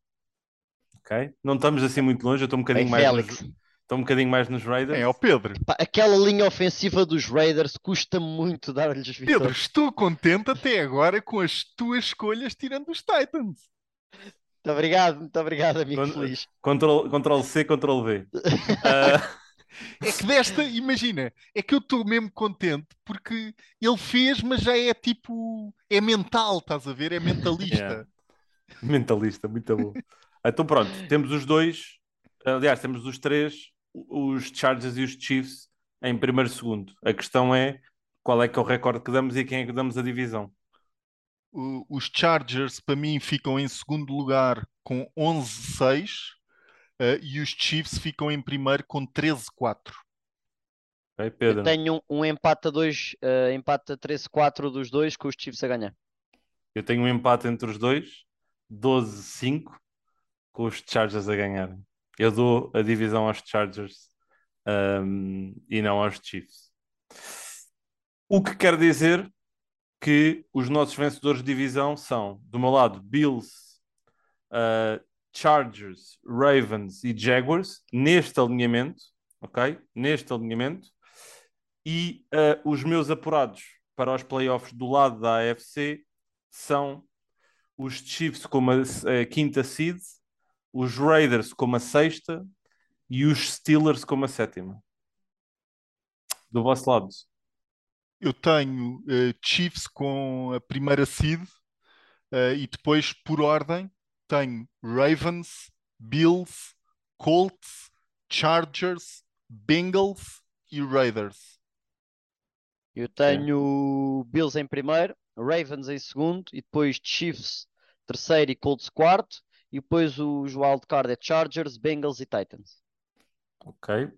Ok? Não estamos assim muito longe. Eu estou um Bem, bocadinho mais Félix. nos, estou um bocadinho mais nos Raiders. É, ó Pedro. Aquela linha ofensiva dos Raiders custa muito dar-lhes Pedro, vitórias. estou contente até agora com as tuas escolhas tirando os Titans. Muito obrigado, muito obrigado, amigo Quando- feliz. Ctrl C, Ctrl V. (laughs) Ah, É que desta, imagina, é que eu estou mesmo contente porque ele fez, mas já é tipo, é mental, estás a ver? É mentalista. (laughs) Yeah. mentalista, muito bom. Então pronto, temos os dois. Aliás, temos os três, os Chargers e os Chiefs, em primeiro e segundo. A questão é qual é que é o recorde que damos e a quem é que damos a divisão. O- os Chargers, para mim, ficam em segundo lugar com 11-6 eh, e os Chiefs ficam em primeiro com 13-4. Ok, Eu Pedro? tenho um, um empate a 2, empate a 13-4 dos dois com os Chiefs a ganhar. Eu tenho um empate entre os dois, 12-5, com os Chargers a ganharem. Eu dou a divisão aos Chargers ahm, e não aos Chiefs. O que quer dizer que os nossos vencedores de divisão são, do meu lado, Bills, ah, Chargers, Ravens e Jaguars, neste alinhamento, ok? Neste alinhamento. E ah, os meus apurados para os playoffs do lado da AFC são os Chiefs como a, a quinta seed, os Raiders como a sexta e os Steelers como a sétima. Do vosso lado. Eu tenho eh, Chiefs com a primeira seed eh, e depois, por ordem, tenho Ravens, Bills, Colts, Chargers, Bengals e Raiders. Eu tenho Bills em primeiro, Ravens em segundo e depois Chiefs terceiro e Colts quarto. E depois os wildcard é Chargers, Bengals e Titans. Ok.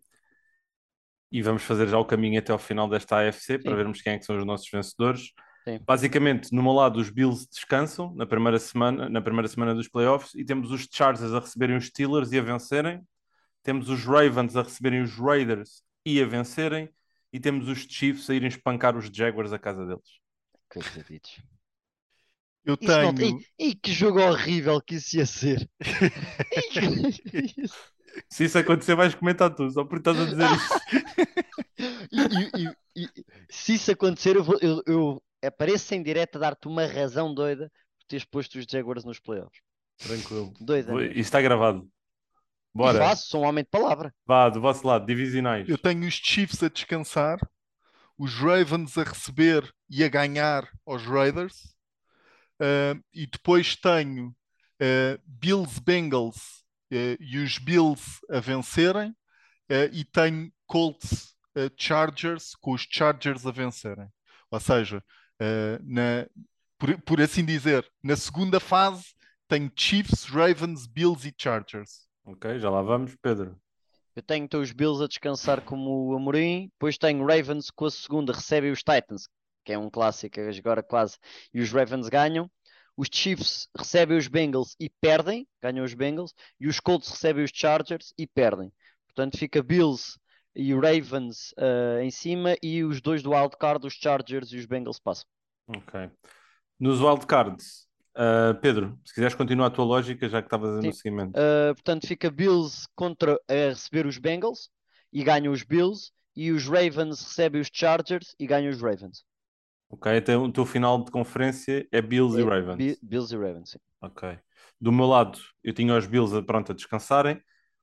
E vamos fazer já o caminho até ao final desta AFC para Sim. vermos quem é que são os nossos vencedores. Sim. Basicamente, no meu lado, os Bills descansam na primeira semana, na primeira semana dos playoffs e temos os Chargers a receberem os Steelers e a vencerem. temos os Ravens a receberem os Raiders e a vencerem, e temos os Chiefs a irem espancar os Jaguars a casa deles. Coitaditos. Eu Isso não- tenho. E, e que jogo horrível que isso ia ser. (laughs) Se isso acontecer, vais comentar tu, só porque estás a dizer (laughs) isso. E, e- e- e- se isso acontecer, eu, vou, eu, eu apareço em direto a dar-te uma razão doida por teres posto os Jaguars nos playoffs. Tranquilo. Doida. Isto está gravado. E Bora. faço, sou um homem de palavra. Vá, do vosso lado, divisionais. Eu tenho os Chiefs a descansar, os Ravens a receber e a ganhar aos Raiders, ah, e depois tenho ah, Bills Bengals e os Bills a vencerem, ah, e tenho Colts ah, Chargers com os Chargers a vencerem. Ou seja, na, por, por assim dizer, na segunda fase tenho Chiefs, Ravens, Bills e Chargers. Ok, já lá vamos, Pedro. Eu tenho então os Bills a descansar como o Amorim, depois tenho Ravens com a segunda, recebem os Titans, que é um clássico agora quase, e os Ravens ganham. Os Chiefs recebem os Bengals e perdem, ganham os Bengals, e os Colts recebem os Chargers e perdem. Portanto, fica Bills e Ravens ah, em cima, e os dois do wildcard, os Chargers e os Bengals passam. Ok. Nos wildcards, ah, Pedro, se quiseres continuar a tua lógica, já que estavas no seguimento. Uh, portanto, fica Bills contra a receber os Bengals e ganham os Bills, e os Ravens recebem os Chargers e ganham os Ravens. Ok, então o teu final de conferência é Bills e É Ravens. Bi- Bills e Ravens, sim. Ok. Do meu lado, eu tinha os Bills a, pronto, a descansarem,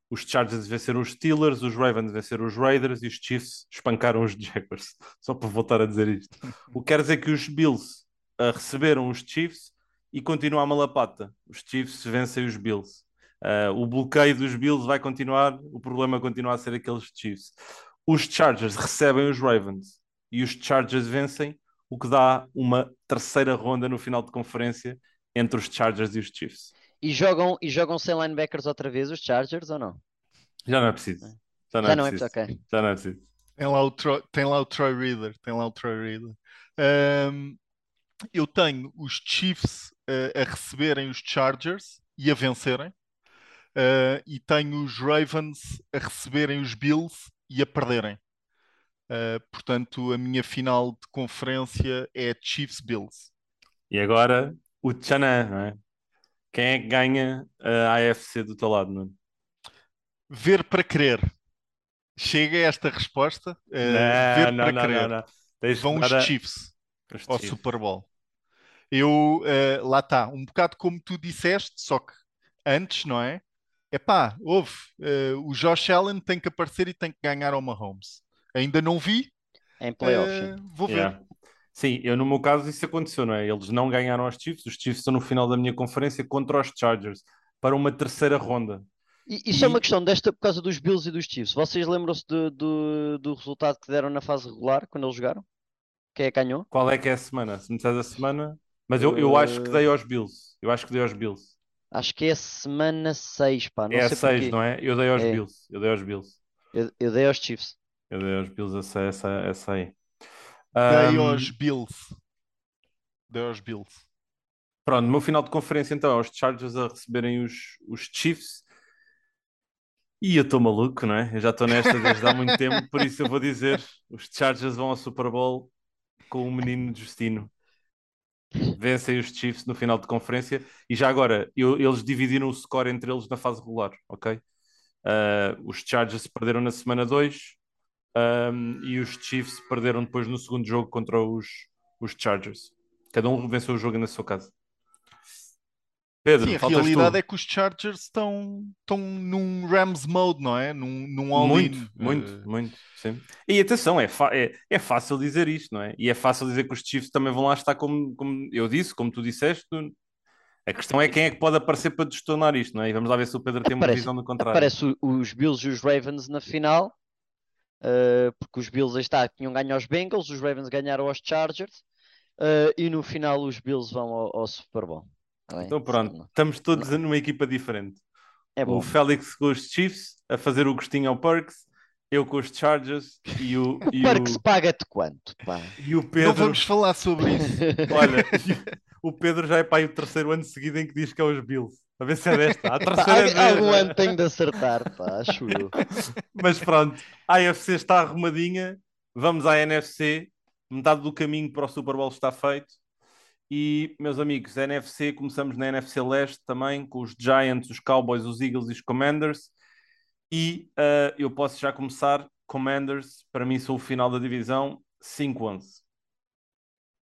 os Chargers venceram os Steelers, os Ravens venceram os Raiders e os Chiefs espancaram os Jaguars. (laughs) Só para voltar a dizer isto. (laughs) O que quer dizer que os Bills ah, receberam os Chiefs e continua a malapata. Os Chiefs vencem os Bills. Ah, o bloqueio dos Bills vai continuar, o problema continua a ser aqueles Chiefs. Os Chargers recebem os Ravens e os Chargers vencem, o que dá uma terceira ronda no final de conferência entre os Chargers e os Chiefs. E jogam, e jogam sem linebackers outra vez os Chargers ou não? Já não é preciso. Já não, Já é, não é preciso. ok. Já não é preciso. Tem lá o, Tro- tem lá o Troy Reader, tem lá o Troy Reader. Ahm, eu tenho os Chiefs eh, a receberem os Chargers e a vencerem. Ah, e tenho os Ravens a receberem os Bills e a perderem. Ah, portanto, a minha final de conferência é Chiefs Bills. E agora o Tchanã, não é? Quem é que ganha a AFC do teu lado, Nuno? Ver para crer. Chega a esta resposta. Ah, ver não, para não, crer. não, não. Vão os Chiefs. os ao Chiefs. Super Bowl. Eu, eh, lá está, um bocado como tu disseste, só que antes, não é? Epá, houve, eh, o Josh Allen tem que aparecer e tem que ganhar ao Mahomes. Ainda não vi, Em playoffs, sim. vou ver. Yeah. Sim, eu no meu caso isso aconteceu, não é? Eles não ganharam aos Chiefs, os Chiefs estão no final da minha conferência contra os Chargers para uma terceira ronda. E, e só uma questão desta por causa dos Bills e dos Chiefs. Vocês lembram-se do, do, do resultado que deram na fase regular quando eles jogaram? Quem é que ganhou? Qual é que é a semana? Se me disseres a semana, mas eu, eu acho que dei aos Bills. Eu acho que dei aos Bills. Acho que é a semana 6, pá. Não é a sei 6, porquê. não é? Eu dei aos É. Bills. Eu dei aos Bills. Eu, eu dei aos Chiefs. Eu dei aos Bills essa, essa, essa aí. Dei Ahm, aos Bills. Dei aos Bills. Pronto, no meu final de conferência então é os Chargers a receberem os, os Chiefs. E eu estou maluco, não é? Eu já estou nesta desde há muito tempo, por isso eu vou dizer: os Chargers vão ao Super Bowl com o menino Justino. Vencem os Chiefs no final de conferência. E já agora, eu- eles dividiram o score entre eles na fase regular, ok? Ah, os Chargers perderam na semana 2 e os Chiefs perderam depois no segundo jogo contra os, os Chargers. Cada um venceu o jogo na sua casa. Pedro, Sim, a realidade tu. é que os Chargers estão, estão num Rams mode, não é? Num, num all-in. Muito, muito, Eh, muito, sim. E atenção, é, é, é fácil dizer isto, não é? E é fácil dizer que os Chiefs também vão lá estar como, como eu disse, como tu disseste. A questão é quem é que pode aparecer para destonar isto, não é? E vamos lá ver se o Pedro tem uma visão do contrário. Aparece os Bills e os Ravens na final, uh, porque os Bills aí está, tinham ganho aos Bengals, os Ravens ganharam aos Chargers, uh, e no final os Bills vão ao, ao Super Bowl. Tá? Então pronto, estamos todos numa equipa diferente. É bom. O Félix com os Chiefs, a fazer o gostinho ao Perks, eu com os Chargers e o, (laughs) e Parques o, paga-te quanto? Pá? e o Não Pedro. vamos falar sobre isso. (laughs) Olha, (laughs) o Pedro já é para aí o terceiro ano seguido em que diz que é os Bills. A ver se é desta. A Pá, terceira vez. al- algum ano tenho de acertar, pá, acho eu. (laughs) Mas pronto, a AFC está arrumadinha. Vamos à NFC. Metade do caminho para o Super Bowl está feito. E, meus amigos, NFC, começamos na NFC Leste também, com os Giants, os Cowboys, os Eagles e os Commanders. E ah, eu posso já começar. Commanders, para mim, são o final da divisão 5-11.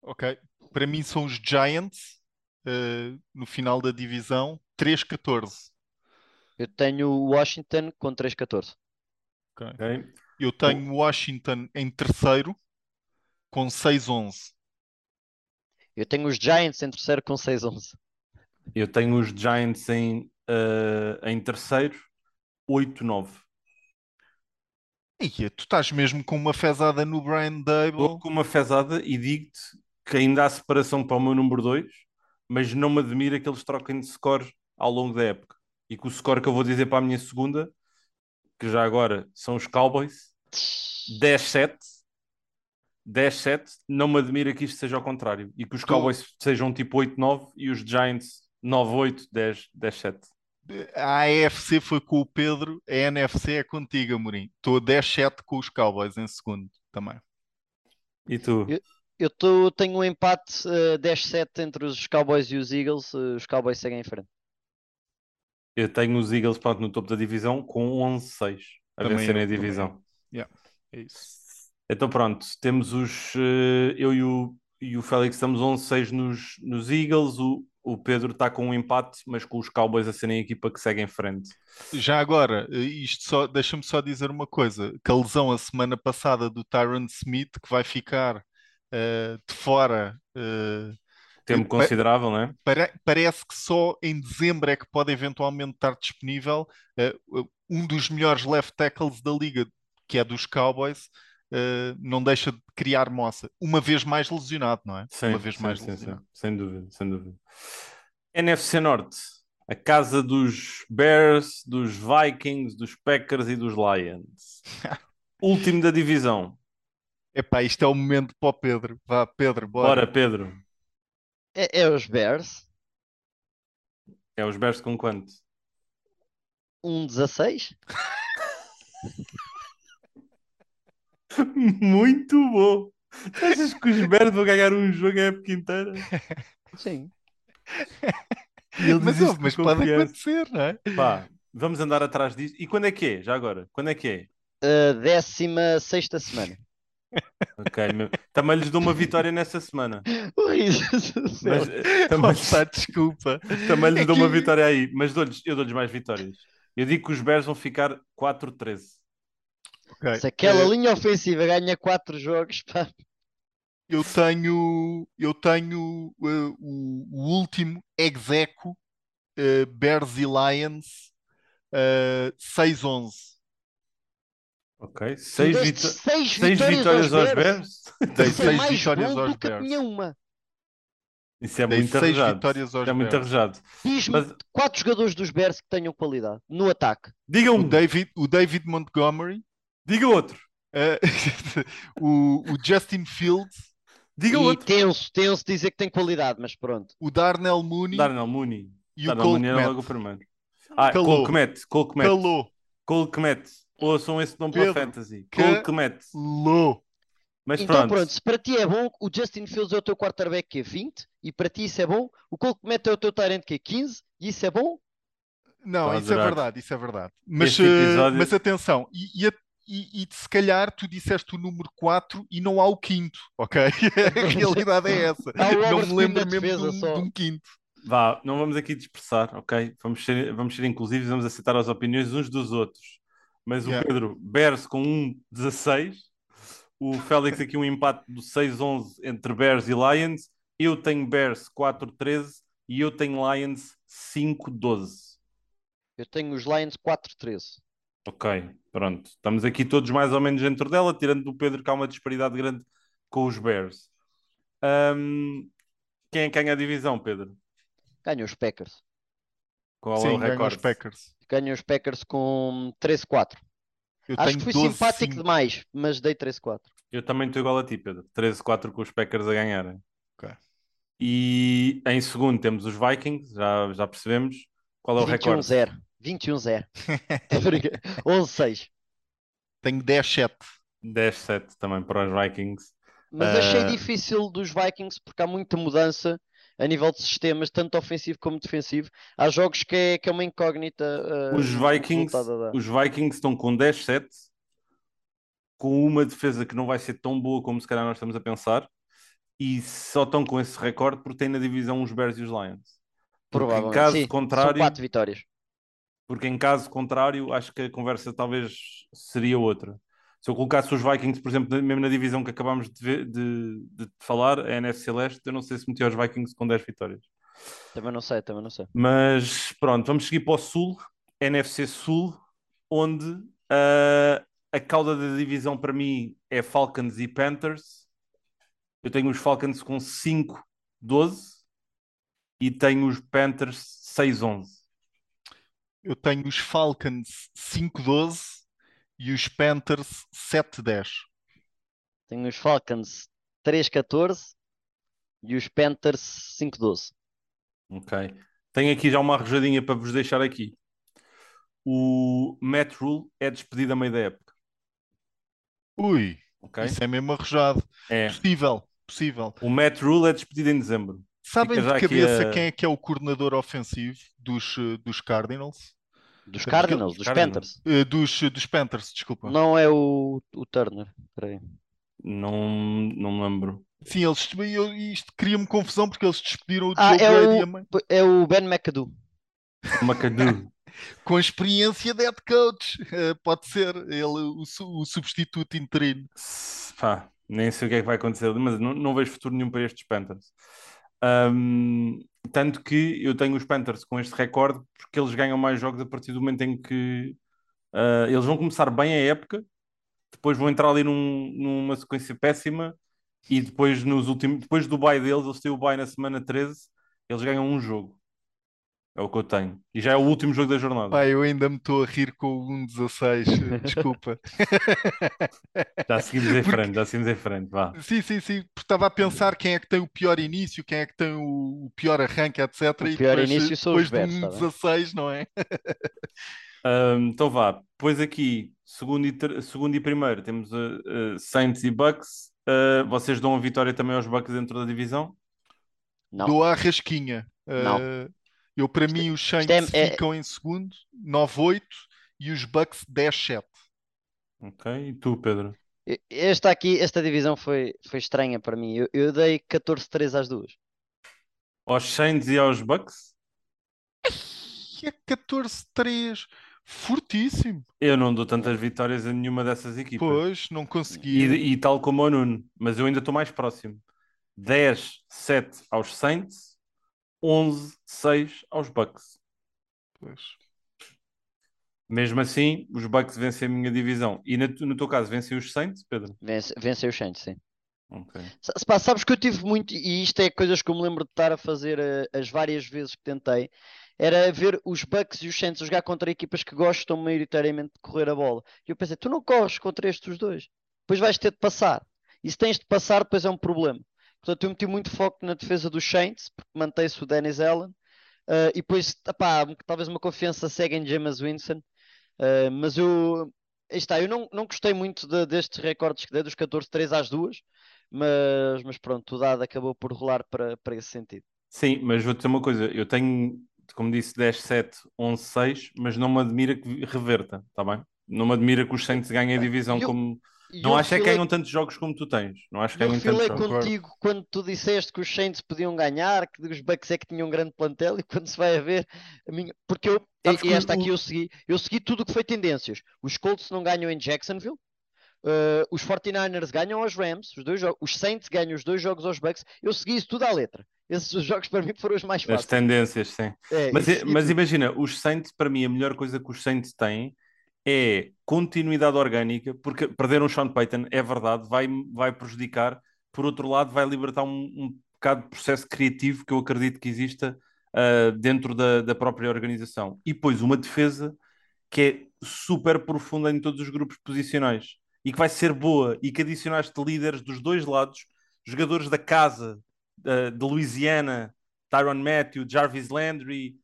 Ok. Para mim são os Giants eh, no final da divisão 3-14. Eu tenho o Washington com 3-14. Ok. ok? Eu tenho Washington em terceiro com 6-11. Eu tenho os Giants em terceiro com 6-11. Eu tenho os Giants em, ah, em terceiro, 8-9. Ia, tu estás mesmo com uma fezada no Brian Dable. Estou com uma fezada e digo-te que ainda há separação para o meu número 2, mas não me admira que eles troquem de score ao longo da época. E que o score que eu vou dizer para a minha segunda, que já agora são os Cowboys, 10-7. 10-7, não me admira que isto seja ao contrário. E que os Tu- Cowboys sejam tipo 8-9 e os Giants 9-8, 10, 10-7. A AFC foi com o Pedro, a NFC é contigo, Amorim. Estou a 10-7 com os Cowboys em segundo também. E tu? Eu- Eu tô, tenho um empate eh, 10-7 entre os Cowboys e os Eagles. eh, os Cowboys seguem em frente. Eu tenho os Eagles pronto, no topo da divisão com 11-6 a Também vencerem eu, a divisão. É isso. Então pronto, temos os. eh, eu e o, e o Félix estamos 11-6 nos, nos Eagles. O, o Pedro está com um empate, mas com os Cowboys a serem a equipa que segue em frente. Já agora, eh, isto só, deixa-me só dizer uma coisa: que a lesão a semana passada do Tyron Smith, que vai ficar eh, de fora, eh, Tempo considerável, não é? pare- parece que só em dezembro é que pode eventualmente estar disponível. eh, um dos melhores left tackles da liga, que é dos Cowboys, eh, não deixa de criar moça. Uma vez mais lesionado, não é? Sim, uma vez sim, mais sim, sim. Sem dúvida, sem dúvida. NFC Norte, a casa dos Bears, dos Vikings, dos Packers e dos Lions. (laughs) Último da divisão. Epá, isto é o momento para o Pedro. Vá, Pedro, Bora, bora. Pedro. É, é os Bears, É os Bears com quanto? um 16. (laughs) Muito bom. Achas que os Bears vão ganhar um jogo a época inteira? (laughs) Sim. Ele Mas, oh, mas pode acontecer, não é? Pá, vamos andar atrás disto. E quando é que é? Já agora? Quando é que é? Uh, décima sexta semana. Ok, também lhes dou uma vitória nessa semana. (laughs) Mas eh, também, Opa, desculpa. também lhes É dou uma vitória aí. Mas dou-lhes, eu dou-lhes mais vitórias. Eu digo que os Bears vão ficar 4-13. Ok. Se aquela Eh, linha ofensiva ganha 4 jogos, pá, Eu tenho, eu tenho eh, o, o último execo eh, Bears e Lions eh, 6-11. Ok, tu 6 deste vitó seis seis vitórias aos Bears. É (laughs) seis mais vitórias aos Bears. minha uma. Isso é Dei muito seis arrojado. vitórias aos é muito Bears. arrojado. Diz-me Mas quatro jogadores dos Bears que tenham qualidade no ataque. diga O um, David, o David Montgomery, diga outro, eh, (laughs) o, o Justin Fields, diga E outro. tenso, tenso dizer que tem qualidade, mas pronto. o Darnell Mooney Darnell Mooney. e o Darnell Cole Mooney era logo o primeiro. Ah. Cole Kmet, Cole Kmet. Cole Kmet. Ouçam esse nome Pedro, fantasy. Cole que- Kmet. Calou. Mas Então pronto. pronto, se para ti é bom, o Justin Fields é o teu quarterback que é 20, e para ti isso é bom, o Cole Kmet é o teu Tyrant que é 15, e isso é bom? Não, a isso é verdade, isso é verdade. Mas, eh, episódio- mas atenção, e, e, a- e- e se calhar tu disseste o número 4 e não há o quinto, ok? (laughs) A realidade é essa. Não me lembro mesmo de um, de um quinto. Vá, não vamos aqui dispersar, ok? Vamos ser, vamos ser inclusivos, vamos aceitar as opiniões uns dos outros. Mas o Yeah. Pedro, Bears com um 16, o Félix aqui um empate do 6-11 entre Bears e Lions, eu tenho Bears 4-13 e eu tenho Lions 5-12. Eu tenho os Lions 4-13. Ok, pronto. Estamos aqui todos mais ou menos dentro dela, tirando do Pedro que há uma disparidade grande com os Bears. Ahm, quem é que ganha a divisão, Pedro? Ganham os Packers. Qual é o Sim, ganham os recorde? Packers. Ganham os Packers com 13-4. Eu Acho tenho que fui 12, simpático 5. demais, mas dei 13-4. Eu também estou igual a ti, Pedro. 13-4 com os Packers a ganharem. Ok. E em segundo temos os Vikings, já, já percebemos. Qual é o recorde? 21-0. 21-0. 11-6. Tenho 10-7. 10-7 também para os Vikings. Mas achei Ah. difícil dos Vikings porque há muita mudança a nível de sistemas, tanto ofensivo como defensivo. Há jogos que é, que é uma incógnita. ah, Os Vikings, os Vikings estão com 10-7, com uma defesa que não vai ser tão boa como se calhar nós estamos a pensar, e só estão com esse recorde porque têm na divisão os Bears e os Lions. Porque em Provavelmente. caso Sim, contrário, São quatro vitórias. porque em caso contrário, acho que a conversa talvez seria outra. Se eu colocasse os Vikings, por exemplo, mesmo na divisão que acabámos de, ver- de- de falar, a NFC Leste, eu não sei se metia os Vikings com 10 vitórias. Também não sei, também não sei. Mas pronto, vamos seguir para o Sul, NFC Sul, onde ah, a cauda da divisão para mim é Falcons e Panthers. Eu tenho os Falcons com 5-12 e tenho os Panthers 6-11. Eu tenho os Falcons 5-12 e os Panthers 7-10. Tenho os Falcons 3-14 e os Panthers 5-12. Ok. Tenho aqui já uma arrojadinha para vos deixar aqui. O Matt Rule é despedido a meio da época. Ui, Ok? isso é mesmo arrojado. É. Possível, possível. O Matt Rule é despedido em dezembro. Sabem de cabeça a- quem é que é o coordenador ofensivo dos, eh, dos Cardinals? Dos Cardinals, dos Cardinals. Panthers. Eh, dos, dos Panthers, desculpa. Não é o, o Turner. Peraí. Não, não me lembro. Sim, eles, eu, isto cria-me confusão porque eles despediram o Ah, Joe é Brady o- a mãe- É o Ben McAdoo. McAdoo. (laughs) com a experiência de head coach. Eh, pode ser ele o, o substituto interino. Pá, nem sei o que é que vai acontecer mas não, não vejo futuro nenhum para estes Panthers. Ahm, tanto que eu tenho os Panthers com este recorde porque eles ganham mais jogos a partir do momento em que ah, eles vão começar bem a época, depois vão entrar ali num- numa sequência péssima e depois nos últimos, depois do bye deles, eles têm o bye na semana 13, eles ganham um jogo. É o que eu tenho. E já é o último jogo da jornada. Pai, eu ainda me estou a rir com o 1-16. eh, (laughs) Desculpa. Já seguimos em Porque- frente, já seguimos em frente, vá. Sim, sim, sim. Porque estava a pensar quem é que tem o pior início, quem é que tem o, pior arranque, etc. O e pior depois, início são depois Bears, de tá um bem? 16, não é? Ahm, então vá, depois aqui, segundo e, ter- segundo e primeiro, temos uh, uh, Saints e Bucks. Uh, vocês dão a vitória também aos Bucks dentro da divisão? Não. Dou à rasquinha. Não. Eu, para mim, os Saints é- é- ficam em segundo, 9-8, e os Bucks 10-7. Ok, e tu, Pedro? E- Esta aqui, esta divisão foi, foi estranha para mim. Eu, eu dei 14-3 às duas. Aos Saints e aos Bucks? (laughs) E é 14-3. Fortíssimo. Eu não dou tantas vitórias a nenhuma dessas equipas. Pois, não E, consegui. e tal como o Nuno, mas eu ainda estou mais próximo. 10-7 aos Saints, 11-6 aos Bucks. Pois. Mesmo assim, os Bucks vencem a minha divisão. E no teu caso, vencem os Saints, Pedro? Vence, venceu os Saints, sim. Ok. Sa- pá, sabes que eu tive muito, e isto é coisas que eu me lembro de estar a fazer eh, as várias vezes que tentei, era ver os Bucks e os Saints jogar contra equipas que gostam maioritariamente de correr a bola. E eu pensei, tu não corres contra estes dois, depois vais ter de passar. E se tens de passar, depois é um problema. Portanto, eu meti muito foco na defesa dos Saints, porque mantém-se o Dennis Allen, eh, e depois, epá, talvez uma confiança cega em James Winston, eh, mas eu, está, eu não, não gostei muito de- destes recordes que dei, dos 14-3 às duas, mas, mas pronto, o dado acabou por rolar para, para esse sentido. Sim, mas vou dizer uma coisa, eu tenho, como disse, 10-7, 11-6, mas não me admira que reverta, está bem? Não me admira que os Saints ganhem a divisão Eu- como. Não eu acho é que ganham tantos jogos como tu tens. Não acho que Eu ganham tantos jogos. contigo quando tu disseste que os Saints podiam ganhar, que os Bucks é que tinham um grande plantel, e quando se vai a ver, a minha... porque eu, Sabes e esta o- aqui eu segui, eu segui tudo o que foi tendências. Os Colts não ganham em Jacksonville, uh, os 49ers ganham aos Rams, os, dois os Saints ganham os dois jogos aos Bucks, eu segui isso tudo à letra. Esses jogos para mim foram os mais As fáceis. tendências, sim. É, Mas, é- mas imagina, os Saints, para mim, a melhor coisa que os Saints têm é continuidade orgânica, porque perder um Sean Payton, é verdade, vai, vai prejudicar, por outro lado, vai libertar um, um bocado de processo criativo que eu acredito que exista ah, dentro da, da própria organização. E depois uma defesa que é super profunda em todos os grupos posicionais e que vai ser boa e que adicionaste líderes dos dois lados, jogadores da casa, ah, de Louisiana, Tyron Matthew, Jarvis Landry,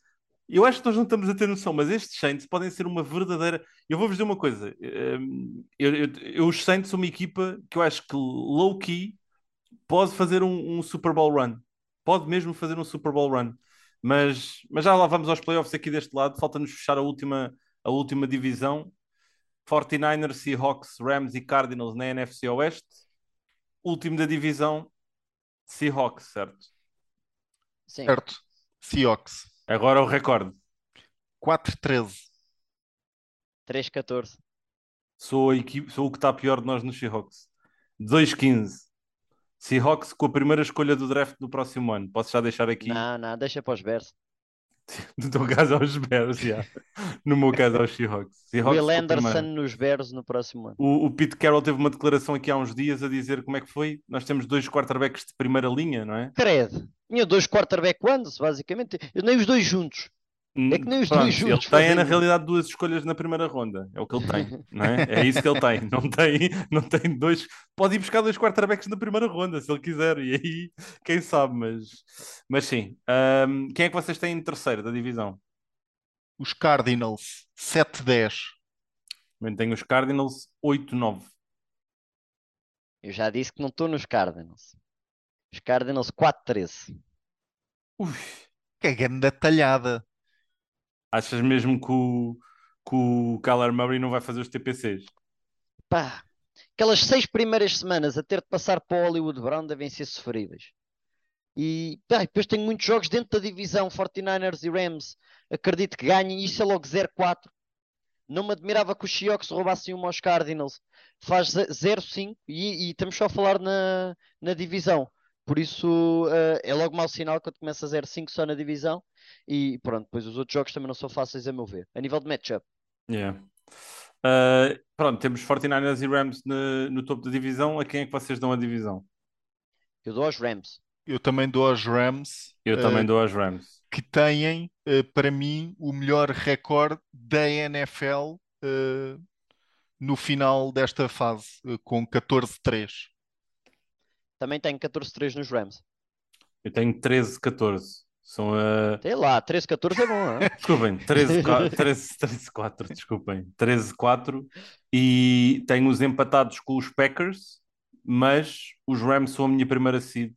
Eu acho que nós não estamos a ter noção, mas estes Saints podem ser uma verdadeira. Eu vou-vos dizer uma coisa. hum, Eu, eu, eu, os Saints são uma equipa que eu acho que low-key pode fazer um, um Super Bowl run. Pode mesmo fazer um Super Bowl run. Mas, mas já lá vamos aos playoffs aqui deste lado. Falta-nos fechar a última, a última divisão. 49ers, Seahawks, Rams e Cardinals na NFC Oeste. Último da divisão, Seahawks, certo? Sim. Certo. Seahawks. Agora o recorde. 4-13. 3-14. Sou, sou o que está pior de nós nos Seahawks. 2-15. Seahawks com a primeira escolha do draft do próximo ano. Posso já deixar aqui. Não, não, deixa para os Bears. (laughs) No teu caso aos Bears, já. No meu caso aos Seahawks. Seahawks Will Anderson nos Bears no próximo ano. O, o Pete Carroll teve uma declaração aqui há uns dias a dizer como é que foi. Nós temos dois quarterbacks de primeira linha, não é? Credo. Tinha dois quarterback ones, basicamente. Eu nem os dois juntos. É que nem os dois Ele juntos tem, fazem na um. realidade, duas escolhas na primeira ronda. É o que ele tem, não é? É isso que ele tem. Não tem, não tem dois. Pode ir buscar dois quarterbacks na primeira ronda, se ele quiser. E aí, quem sabe, mas, mas sim. Ahm, quem é que vocês têm em terceiro da divisão? Os Cardinals. 7-10. Também tenho os Cardinals 8-9. Eu já disse que não estou nos Cardinals. Os Cardinals 4-13. Ui, Que é grande talhada. achas mesmo que o, que o Kyler Murray não vai fazer os TPCs? Pá, aquelas seis primeiras semanas a ter de passar para o Hollywood Brown devem ser sofríveis. E pá, depois tenho muitos jogos dentro da divisão 49ers e Rams. Acredito que ganhem. Isso é logo 0-4. Não me admirava que os Seahawks roubassem uma aos Cardinals. Faz ze- 0-5 e, e estamos só a falar na, na divisão. Por isso eh, é logo mau sinal quando começa a 0-5 só na divisão. E pronto, depois os outros jogos também não são fáceis a meu ver. A nível de matchup. Yeah. Ah, pronto, temos 49ers e Rams no, no topo da divisão. A quem é que vocês dão a divisão? Eu dou aos Rams. Eu também dou aos Rams. Eu eh, também dou aos Rams. que têm, eh, para mim, o melhor recorde da NFL eh, no final desta fase, eh, com 14-3. Também tenho 14-3 nos Rams. Eu tenho 13-14. São a. Sei lá, 13-14 é bom, hã? (laughs) Desculpem, 13-4, (laughs) desculpem. 13-4 e tenho os empatados com os Packers, mas os Rams são a minha primeira seed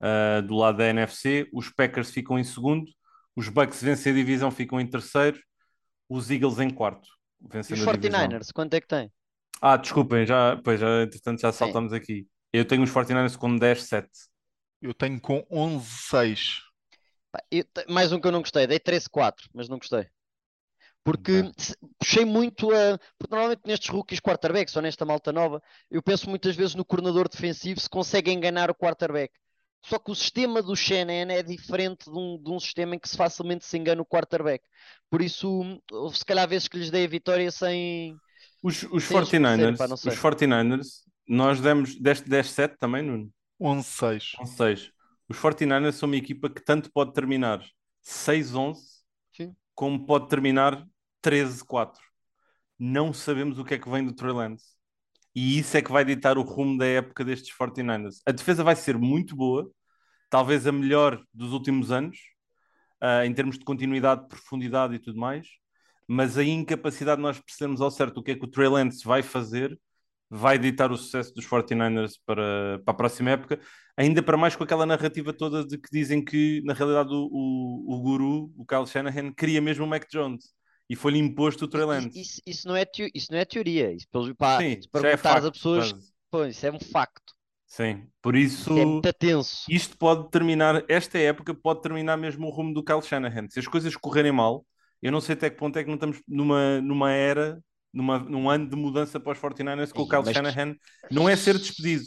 ah, do lado da NFC. Os Packers ficam em segundo, os Bucks vencem a divisão, ficam em terceiro, os Eagles em quarto, E os vencendo a divisão. 49ers, quanto é que tem? Ah, desculpem, já, pois, já, entretanto já Sim. saltamos aqui. Eu tenho os 49ers com 10-7. Eu tenho com 11-6. Pá, eu te- mais um que eu não gostei, dei 13-4, mas não gostei. Porque Ok. se- puxei muito a. Porque normalmente nestes rookies quarterbacks ou nesta malta nova, eu penso muitas vezes no coordenador defensivo se consegue enganar o quarterback. Só que o sistema do Shanahan é diferente de um, de um sistema em que se facilmente se engana o quarterback. Por isso, houve se calhar vezes que lhes dei a vitória sem. Os, os Sem esforço, 49ers, pá, não sei. os 49ers, nós demos, deste 10-7 também, Nuno? 11-6. Ou seja, os 49ers são uma equipa que tanto pode terminar 6-11 Sim. como pode terminar 13-4. Não sabemos o que é que vem do Trey Lance. E isso é que vai ditar o rumo da época destes 49ers. A defesa vai ser muito boa, talvez a melhor dos últimos anos, ah, em termos de continuidade, profundidade e tudo mais, mas a incapacidade de nós percebermos ao certo o que é que o Trey Lance vai fazer vai ditar o sucesso dos 49ers para, para a próxima época, ainda para mais com aquela narrativa toda de que dizem que, na realidade, o, o, o guru, o Kyle Shanahan, queria mesmo o Mac Jones e foi-lhe imposto o Trey Lance. Isso, isso, não é teo- isso não é teoria. Isso, pelos, pá, Sim, se já é facto, pessoas, pô, isso é um facto. Sim, por isso Isso é muito tenso. isto pode terminar, esta época pode terminar mesmo o rumo do Kyle Shanahan. Se as coisas correrem mal, eu não sei até que ponto é que não estamos numa, numa era, numa, num ano de mudança para os 49ers com o Ih, Kyle mas- Shanahan. Não é ser despedido,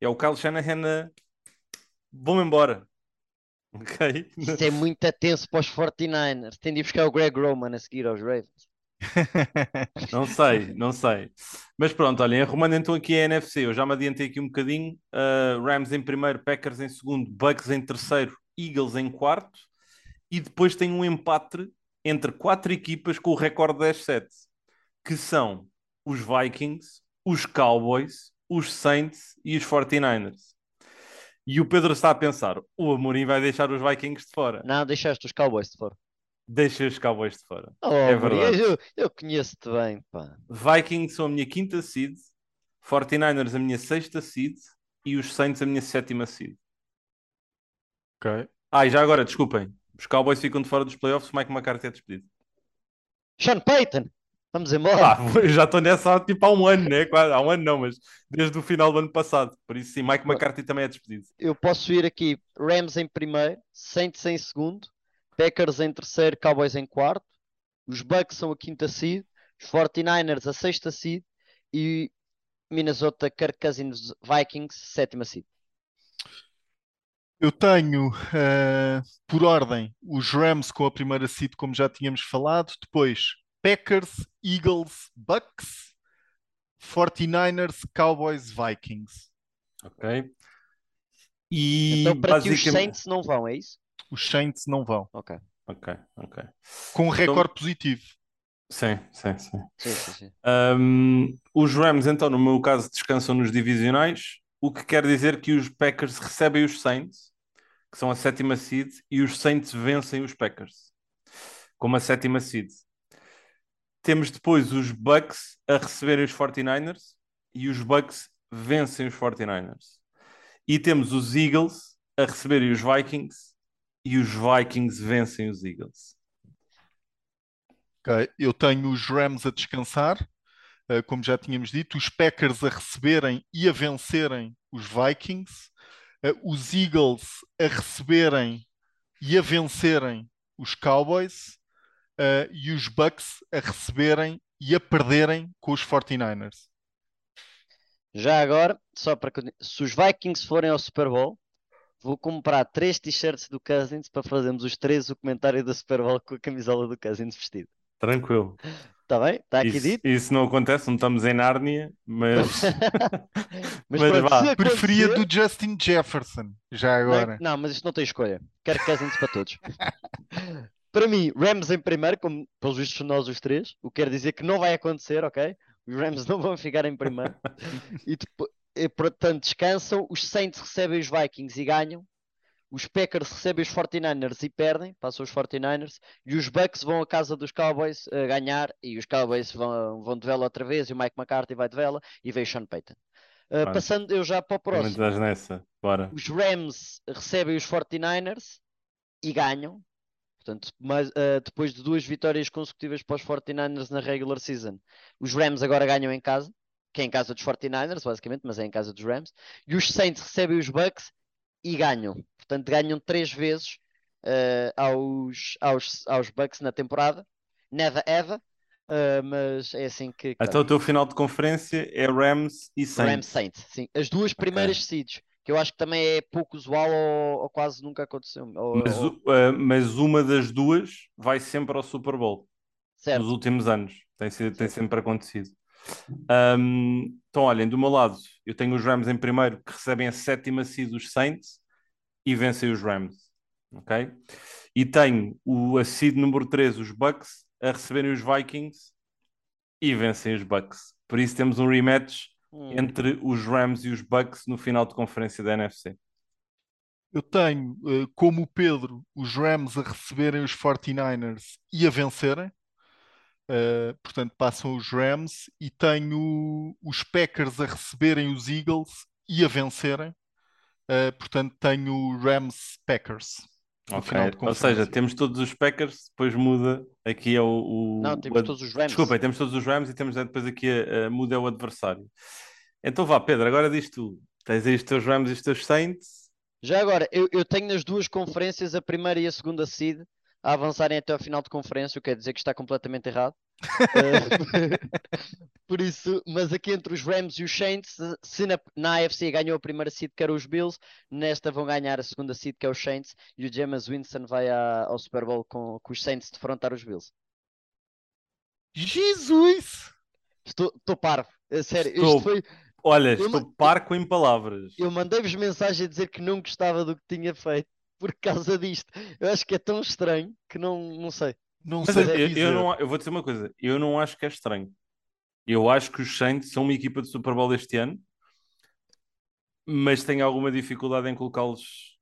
é o Kyle Shanahan a... Vão embora. (laughs) Ok? Isso é muito tenso para os 49ers. Tem de ir buscar o Greg Roman a seguir aos Ravens. (laughs) Não sei, não sei. Mas pronto, olhem, arrumando então aqui a NFC, eu já me adiantei aqui um bocadinho. Uh, Rams em primeiro, Packers em segundo, Bucks em terceiro, Eagles em quarto. E depois tem um empate entre quatro equipas com o recorde 10-7, que são os Vikings, os Cowboys, os Saints e os 49ers. E o Pedro está a pensar, o Amorim vai deixar os Vikings de fora. Não, deixaste os Cowboys de fora. deixei os Cowboys de fora. Oh, É verdade. eu, eu conheço-te bem, pá. Vikings são a minha quinta seed, 49ers a minha sexta seed e os Saints a minha sétima seed. Ok. Ah, e já agora, desculpem, os Cowboys ficam de fora dos playoffs, o Mike McCarthy é despedido. Sean Payton, vamos embora. Ah, (laughs) já estou nessa há, tipo há um ano, né? Quase, há um ano não, mas desde o final do ano passado. Por isso sim, Mike McCarthy também é despedido. Eu posso ir aqui, Rams em primeiro, Saints em segundo, Packers em terceiro, Cowboys em quarto, os Bucks são a quinta seed, os 49ers a sexta seed e Minnesota Kirk Cousins Vikings sétima seed. Eu tenho, eh, por ordem, os Rams com a primeira seed, como já tínhamos falado. Depois, Packers, Eagles, Bucks, 49ers, Cowboys, Vikings. Ok? E Então para ti os basicamente. Saints não vão, é isso? Os Saints não vão. Ok. Ok, ok. Com um recorde positivo. Sim, sim, sim. Sim, sim, sim. Um, os Rams, então, no meu caso, descansam nos divisionais, o que quer dizer que os Packers recebem os Saints, que são a sétima seed, e os Saints vencem os Packers, como a sétima seed. Temos depois os Bucks a receberem os 49ers, e os Bucks vencem os 49ers. E temos os Eagles a receberem os Vikings, e os Vikings vencem os Eagles. Eu tenho os Rams a descansar, eh, como já tínhamos dito, os Packers a receberem e a vencerem os Vikings, eh, os Eagles a receberem e a vencerem os Cowboys, eh, e os Bucks a receberem e a perderem com os 49ers. Já agora, só para se os Vikings forem ao Super Bowl, vou comprar três t-shirts do Cousins para fazermos os três o comentário do Super Bowl com a camisola do Cousins vestido. Tranquilo. Está bem? Está aqui Isso, dito? isso não acontece, não estamos em Nárnia, mas (laughs) Mas, Mas vá, Preferia do Justin Jefferson, já Não, agora. não, mas isto não tem escolha. Quero Cousins para todos. (laughs) Para mim, Rams em primeiro, como pelos vistos nós os três, o que quer dizer que não vai acontecer, ok? Os Rams (laughs) não vão ficar em primeiro. E, depois, e, portanto, descansam. Os Saints recebem os Vikings e ganham. Os Packers recebem os 49ers e perdem, passam os 49ers. E os Bucks vão à casa dos Cowboys a ganhar. E os Cowboys vão, vão de vela outra vez. E o Mike McCarthy vai de vela. E veio Sean Payton. Uh, passando eu já para o próximo. nessa. Bora. Os Rams recebem os 49ers e ganham. Portanto, mais, ah, depois de duas vitórias consecutivas para os 49ers na regular season, os Rams agora ganham em casa, que é em casa dos 49ers, basicamente, mas é em casa dos Rams. E os Saints recebem os Bucks e ganham. Portanto, ganham três vezes ah, aos, aos, aos Bucks na temporada. Never ever. ah, mas é assim que. que Então o teu final de conferência é Rams e Rams Saints. Saints, sim. As duas primeiras seeds, que eu acho que também é pouco usual ou, ou quase nunca aconteceu. Ou- Mas, ou- o- ah, mas uma das duas vai sempre ao Super Bowl certo. nos últimos anos. Tem, sido, tem sempre acontecido. Ahm, então, olhem, do meu lado, eu tenho os Rams em primeiro, que recebem a sétima seed dos Saints e vencem os Rams. Ok? E tenho o, a seed número 3, os Bucks, a receberem os Vikings e vencem os Bucks. Por isso temos um rematch Hum. entre os Rams e os Bucks no final de conferência da NFC. Eu tenho, eh, como o Pedro, os Rams a receberem os 49ers e a vencerem. Eh, portanto, passam os Rams. E tenho os Packers a receberem os Eagles e a vencerem. Eh, portanto, tenho Rams Packers. No Ok, final de Ou seja, temos todos os Packers, depois muda aqui é o. o- Não, o temos ad- todos os Rams. Desculpem, temos todos os Rams e temos depois aqui a, a- muda é o adversário. Então vá, Pedro, agora diz tu. Tens aí os teus Rams e os teus Saints. Já agora, eu, eu tenho nas duas conferências, a primeira e a segunda seed, a avançarem até ao final de conferência, o que quer dizer que está completamente errado. (laughs) Eh, (laughs) Por isso, mas aqui entre os Rams e os Saints, se na, na AFC ganhou a primeira seed, que era os Bills, nesta vão ganhar a segunda seed, que é os Saints, e o James Winston vai à- ao Super Bowl com, com os Saints defrontar os Bills. Jesus! Estou, estou parvo, a sério. Estou- Isto foi, Olha, Eu estou parco em palavras. eu mandei-vos mensagem a dizer que não gostava do que tinha feito por causa disto. Eu acho que é tão estranho que não, não sei. Não Mas sei eu, eu dizer. não, eu vou dizer uma coisa, eu não acho que é estranho. Eu acho que os Saints são uma equipa de Super Bowl este ano, mas tenho alguma dificuldade em colocá-los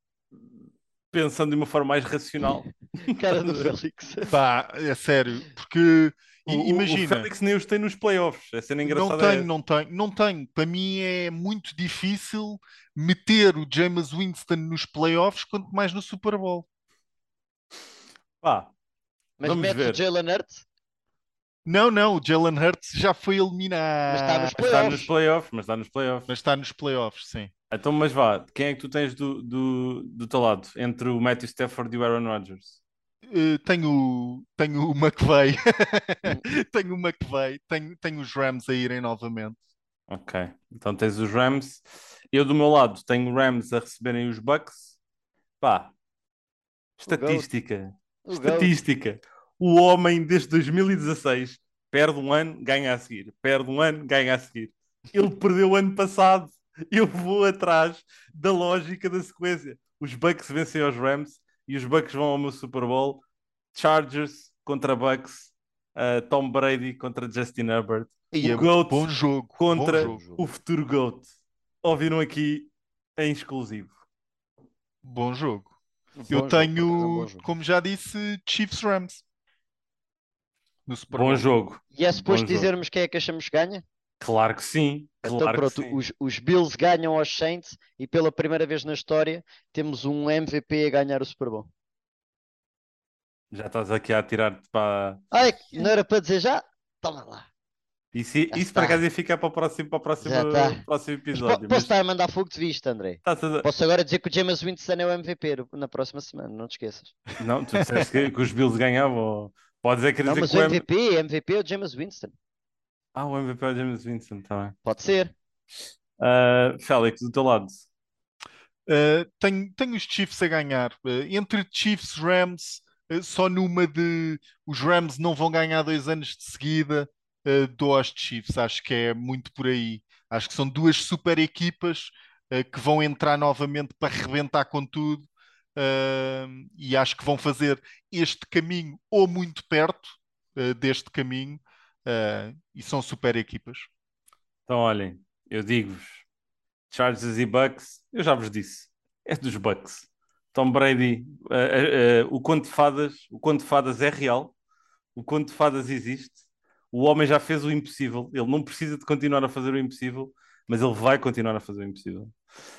pensando de uma forma mais racional. (laughs) Cara do Félix. Pá, é sério, porque O- o- imagina. O Félix nem os tem nos playoffs. A cena Não engraçada é tenho, não tenho, não tenho. Para mim é muito difícil meter o James Winston nos playoffs, quanto mais no Super Bowl. Pá, Mas Vamos metes ver. o Jalen Hurts? Não, não, o Jalen Hurts já foi Mas eliminado. está nos mas está playoffs. nos playoffs, mas está nos playoffs. Mas está nos playoffs, sim. Então, mas vá, quem é que tu tens do, do, do teu lado? Entre o Matthew Stafford e o Aaron Rodgers? Eh, tenho, tenho o McVeigh, (laughs) tenho o McVeigh, tenho, tenho os Rams a irem novamente. Ok, então tens os Rams. Eu do meu lado tenho Rams a receberem os Bucks. Pá, estatística, O estatística. O homem desde 2016 perde um ano, ganha a seguir. Perde um ano, ganha a seguir. Ele perdeu o ano passado. Eu vou atrás da lógica da sequência. Os Bucks vencem aos Rams e os Bucks vão ao meu Super Bowl. Chargers contra Bucks. uh, Tom Brady contra Justin Herbert. E O é GOAT bom jogo. contra Bom jogo. o futuro GOAT. Ouviram aqui em exclusivo. Bom jogo. Bom Eu jogo, é um tenho, jogo. como já disse, Chiefs Rams. No Super Bom jogo. E é suposto Bom jogo. dizermos quem é que achamos que ganha? Claro que sim. Então Claro pronto, sim. os, os Bills ganham aos Saints e pela primeira vez na história temos um MVP a ganhar o Super Bowl. Já estás aqui a tirar-te para. Ai, não era para dizer já? Toma lá. Isso, Já isso para casa ia ficar para o próximo, para o próximo, próximo Mas episódio. posso estar a mandar fogo de vista, André. Posso agora dizer que o James Winston é o MVP na próxima semana, não te esqueças. Não, tu disseste que, que os Bills ganhavam. Pode dizer que Não, dizer mas que o MVP, MVP é o James Winston. Ah, o MVP é o James Winston, está bem. Pode ser. Ah, Félix, do teu lado. Uh, tenho, tenho os Chiefs a ganhar. Uh, entre Chiefs e Rams, uh, só numa de os Rams não vão ganhar dois anos de seguida, uh, dou aos Chiefs. Acho que é muito por aí. Acho que são duas super equipas uh, que vão entrar novamente para arrebentar com tudo. Uh, e acho que vão fazer este caminho ou muito perto uh, deste caminho. Uh, e são super equipas. Então, olhem, eu digo-vos: Chargers e Bucks, eu já vos disse, é dos Bucks. Tom Brady, ah, ah, o conto de fadas, o conto de fadas é real, o conto de fadas existe. O homem já fez o impossível, ele não precisa de continuar a fazer o impossível, mas ele vai continuar a fazer o impossível.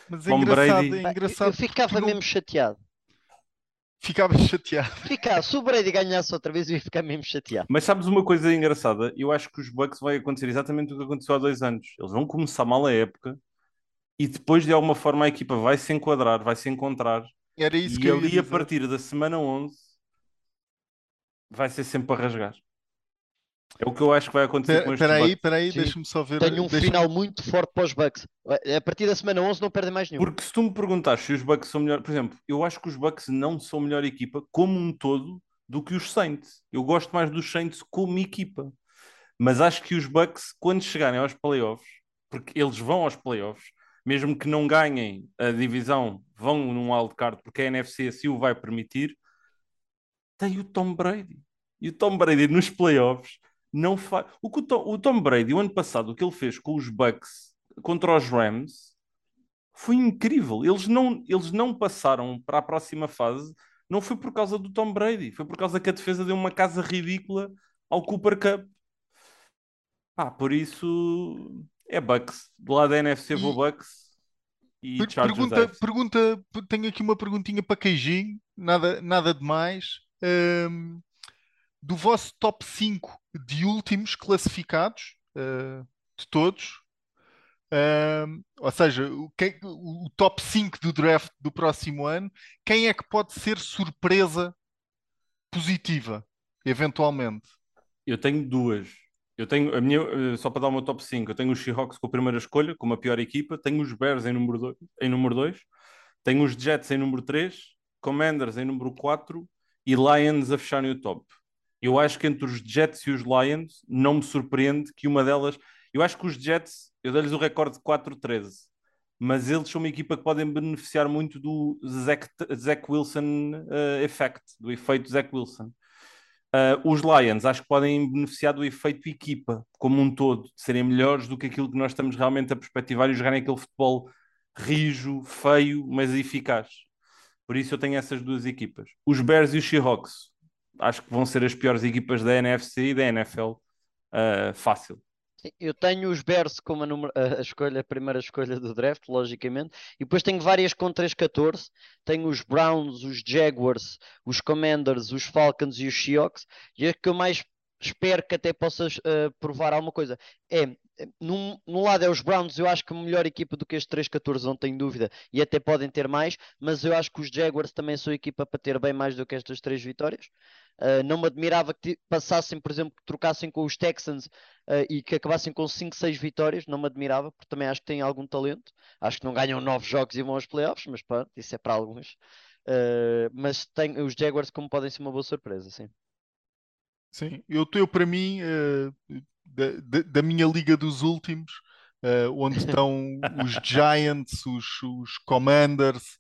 Mas é Tom engraçado, Brady- é engraçado. eu ficava não- mesmo chateado. Ficava (laughs) chateado. Ficava, se o Brady ganhasse outra vez, eu ia ficar mesmo chateado. Mas sabes uma coisa engraçada? Eu acho que os Bucks vai acontecer exatamente o que aconteceu há dois anos. Eles vão começar mal a época e depois, de alguma forma, a equipa vai se enquadrar, vai se encontrar. Era isso e que eu ia ali, a dizer. partir da semana 11, vai ser sempre a rasgar. É o que eu acho que vai acontecer com estes Espera aí, Bucks. espera aí, Sim. deixa-me só ver. Tenho um final muito forte para os Bucks. A partir da semana 11 não perdem mais nenhum. Porque se tu me perguntares se os Bucks são melhor, por exemplo, eu acho que os Bucks não são melhor equipa como um todo do que os Saints. Eu gosto mais dos Saints como equipa. Mas acho que os Bucks, quando chegarem aos playoffs, porque eles vão aos playoffs, mesmo que não ganhem a divisão, vão num wildcard, porque a NFC assim o vai permitir, tem o Tom Brady. E o Tom Brady nos playoffs não faz. O, que o, Tom, o Tom Brady, o ano passado, o que ele fez com os Bucks contra os Rams foi incrível. Eles não, eles não passaram para a próxima fase, não foi por causa do Tom Brady, foi por causa que a defesa deu uma casa ridícula ao Cooper Cup. Ah, por isso é Bucks. Do lado da NFC vou Bucks e Per- Chargers pergunta, pergunta, tenho aqui uma perguntinha para Queijinho, nada, nada de mais. Ahm, do vosso top 5 de últimos classificados, ah, de todos, ahm, ou seja, o, que- o- top 5 do draft do próximo ano, quem é que pode ser surpresa positiva, eventualmente? Eu tenho duas. Eu tenho a minha, eh, só para dar meu top 5, eu tenho os Seahawks com a primeira escolha, como a pior equipa, tenho os Bears em número 2, em número 2, tenho os Jets em número 3, Commanders em número 4 e Lions a fecharem o top. Eu acho que entre os Jets e os Lions não me surpreende que uma delas. Eu acho que os Jets, eu dei-lhes o recorde de 4-13, mas eles são uma equipa que podem beneficiar muito do Zach, Zach Wilson eh, effect, do efeito Zach Wilson. Uh, os Lions acho que podem beneficiar do efeito equipa como um todo, de serem melhores do que aquilo que nós estamos realmente a perspectivar e jogarem aquele futebol rijo, feio, mas eficaz. Por isso eu tenho essas duas equipas. Os Bears e os Seahawks acho que vão ser as piores equipas da NFC e da NFL. Uh, fácil. Eu tenho os Bears como a, número, a, escolha, a primeira escolha do draft, logicamente, e depois tenho várias com 3-14. Tenho os Browns, os Jaguars, os Commanders, os Falcons e os Seahawks. E a que eu mais espero que até possas uh, provar alguma coisa é num, num, lado é os Browns, eu acho que melhor equipa do que este 3-14, não tenho dúvida, e até podem ter mais, mas eu acho que os Jaguars também são equipa para ter bem mais do que estas três vitórias. Uh, não me admirava que passassem, por exemplo, que trocassem com os Texans uh, e que acabassem com 5, 6 vitórias, não me admirava, porque também acho que têm algum talento. Acho que não ganham 9 jogos e vão aos playoffs, mas pronto, isso é para alguns. Uh, mas tem os Jaguars como podem ser uma boa surpresa, sim. Sim, eu tenho para mim, da, da, da, minha liga dos últimos, onde (laughs) estão os Giants, os, os Commanders,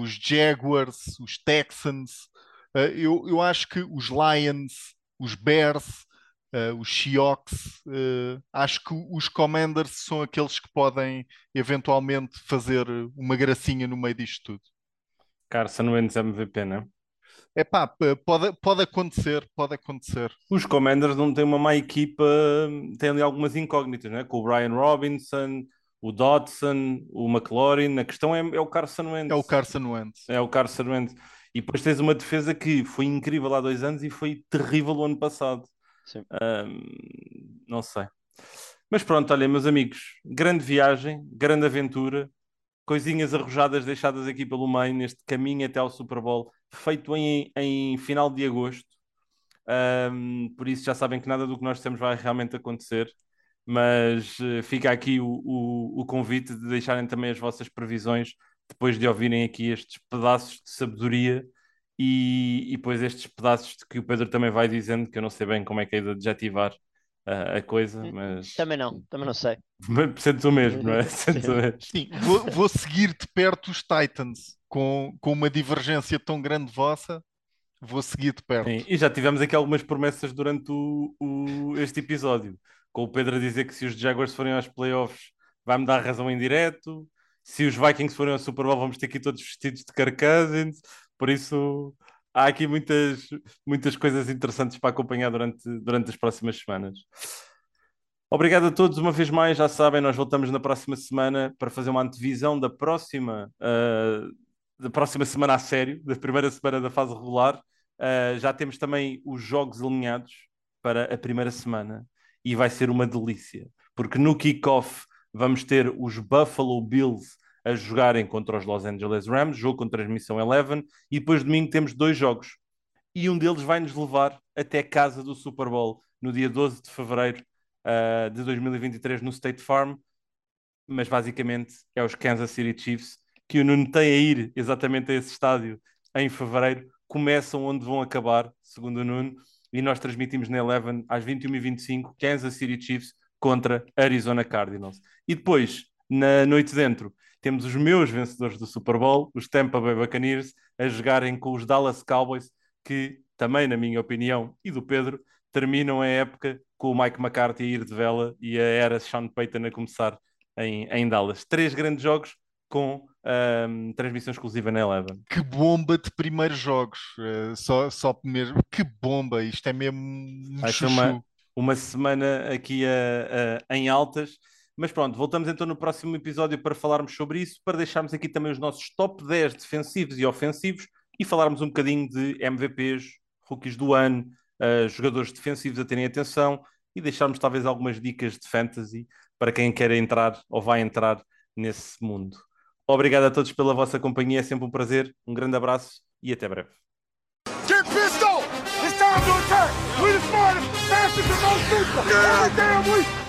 os Jaguars, os Texans, eu, eu acho que os Lions, os Bears, uh, os Seahawks, uh, acho que os Commanders são aqueles que podem eventualmente fazer uma gracinha no meio disto tudo. Carson Wentz MVP, não é? É pá, pode, pode acontecer, pode acontecer. Os Commanders não têm uma má equipa, têm ali algumas incógnitas, não é? Com o Brian Robinson, o Dodson, o McLaurin, a questão é, é o Carson Wentz. É o Carson Wentz. É o Carson Wentz. E depois tens uma defesa que foi incrível há dois anos e foi terrível o ano passado. Um, não sei. Mas pronto, olha, meus amigos, grande viagem, grande aventura, coisinhas arrojadas deixadas aqui pelo meio neste caminho até ao Super Bowl, feito em, em final de agosto. Um, por isso já sabem que nada do que nós temos vai realmente acontecer. Mas uh, fica aqui o, o, o convite de deixarem também as vossas previsões depois de ouvirem aqui estes pedaços de sabedoria e, e depois estes pedaços de que o Pedro também vai dizendo, que eu não sei bem como é que é de adjetivar uh, a coisa, hum, mas... Também não, também não sei. (laughs) Sentes o mesmo, não é? Sentes o mesmo. Sim, vou, vou seguir de perto os Titans, com, com uma divergência tão grande vossa, vou seguir de perto. Sim, e já tivemos aqui algumas promessas durante o, o, este episódio, com o Pedro a dizer que se os Jaguars forem aos playoffs vai-me dar razão em direto, se os Vikings forem ao Super Bowl, vamos ter aqui todos vestidos de Kirk. Por isso, há aqui muitas, muitas coisas interessantes para acompanhar durante, durante as próximas semanas. Obrigado a todos uma vez mais. Já sabem, nós voltamos na próxima semana para fazer uma antevisão da próxima, uh, da próxima semana a sério, da primeira semana da fase regular. Uh, já temos também os jogos alinhados para a primeira semana e vai ser uma delícia, porque no kickoff vamos ter os Buffalo Bills a jogarem contra os Los Angeles Rams, jogo com transmissão 11, e depois domingo temos dois jogos. E um deles vai nos levar até casa do Super Bowl, no dia 12 de fevereiro uh, de 2023, no State Farm. Mas basicamente é os Kansas City Chiefs, que o Nuno tem a ir exatamente a esse estádio em fevereiro, começam onde vão acabar, segundo o Nuno, e nós transmitimos na Eleven às 21h25, Kansas City Chiefs contra Arizona Cardinals. E depois, na noite dentro, temos os meus vencedores do Super Bowl, os Tampa Bay Buccaneers, a jogarem com os Dallas Cowboys, que também, na minha opinião, e do Pedro, terminam a época com o Mike McCarthy a ir de vela e a era Sean Payton a começar em, em Dallas. Três grandes jogos com um, transmissão exclusiva na Eleven. Que bomba de primeiros jogos, uh, só, só mesmo, que bomba, isto é mesmo um uma, uma semana aqui a, a, em altas. Mas pronto, voltamos então no próximo episódio para falarmos sobre isso, para deixarmos aqui também os nossos top 10 defensivos e ofensivos e falarmos um bocadinho de MVPs, rookies do ano, uh, jogadores defensivos a terem atenção e deixarmos talvez algumas dicas de fantasy para quem quer entrar ou vai entrar nesse mundo. Obrigado a todos pela vossa companhia, é sempre um prazer, um grande abraço e até breve. Nothing promotes people. Every damn week.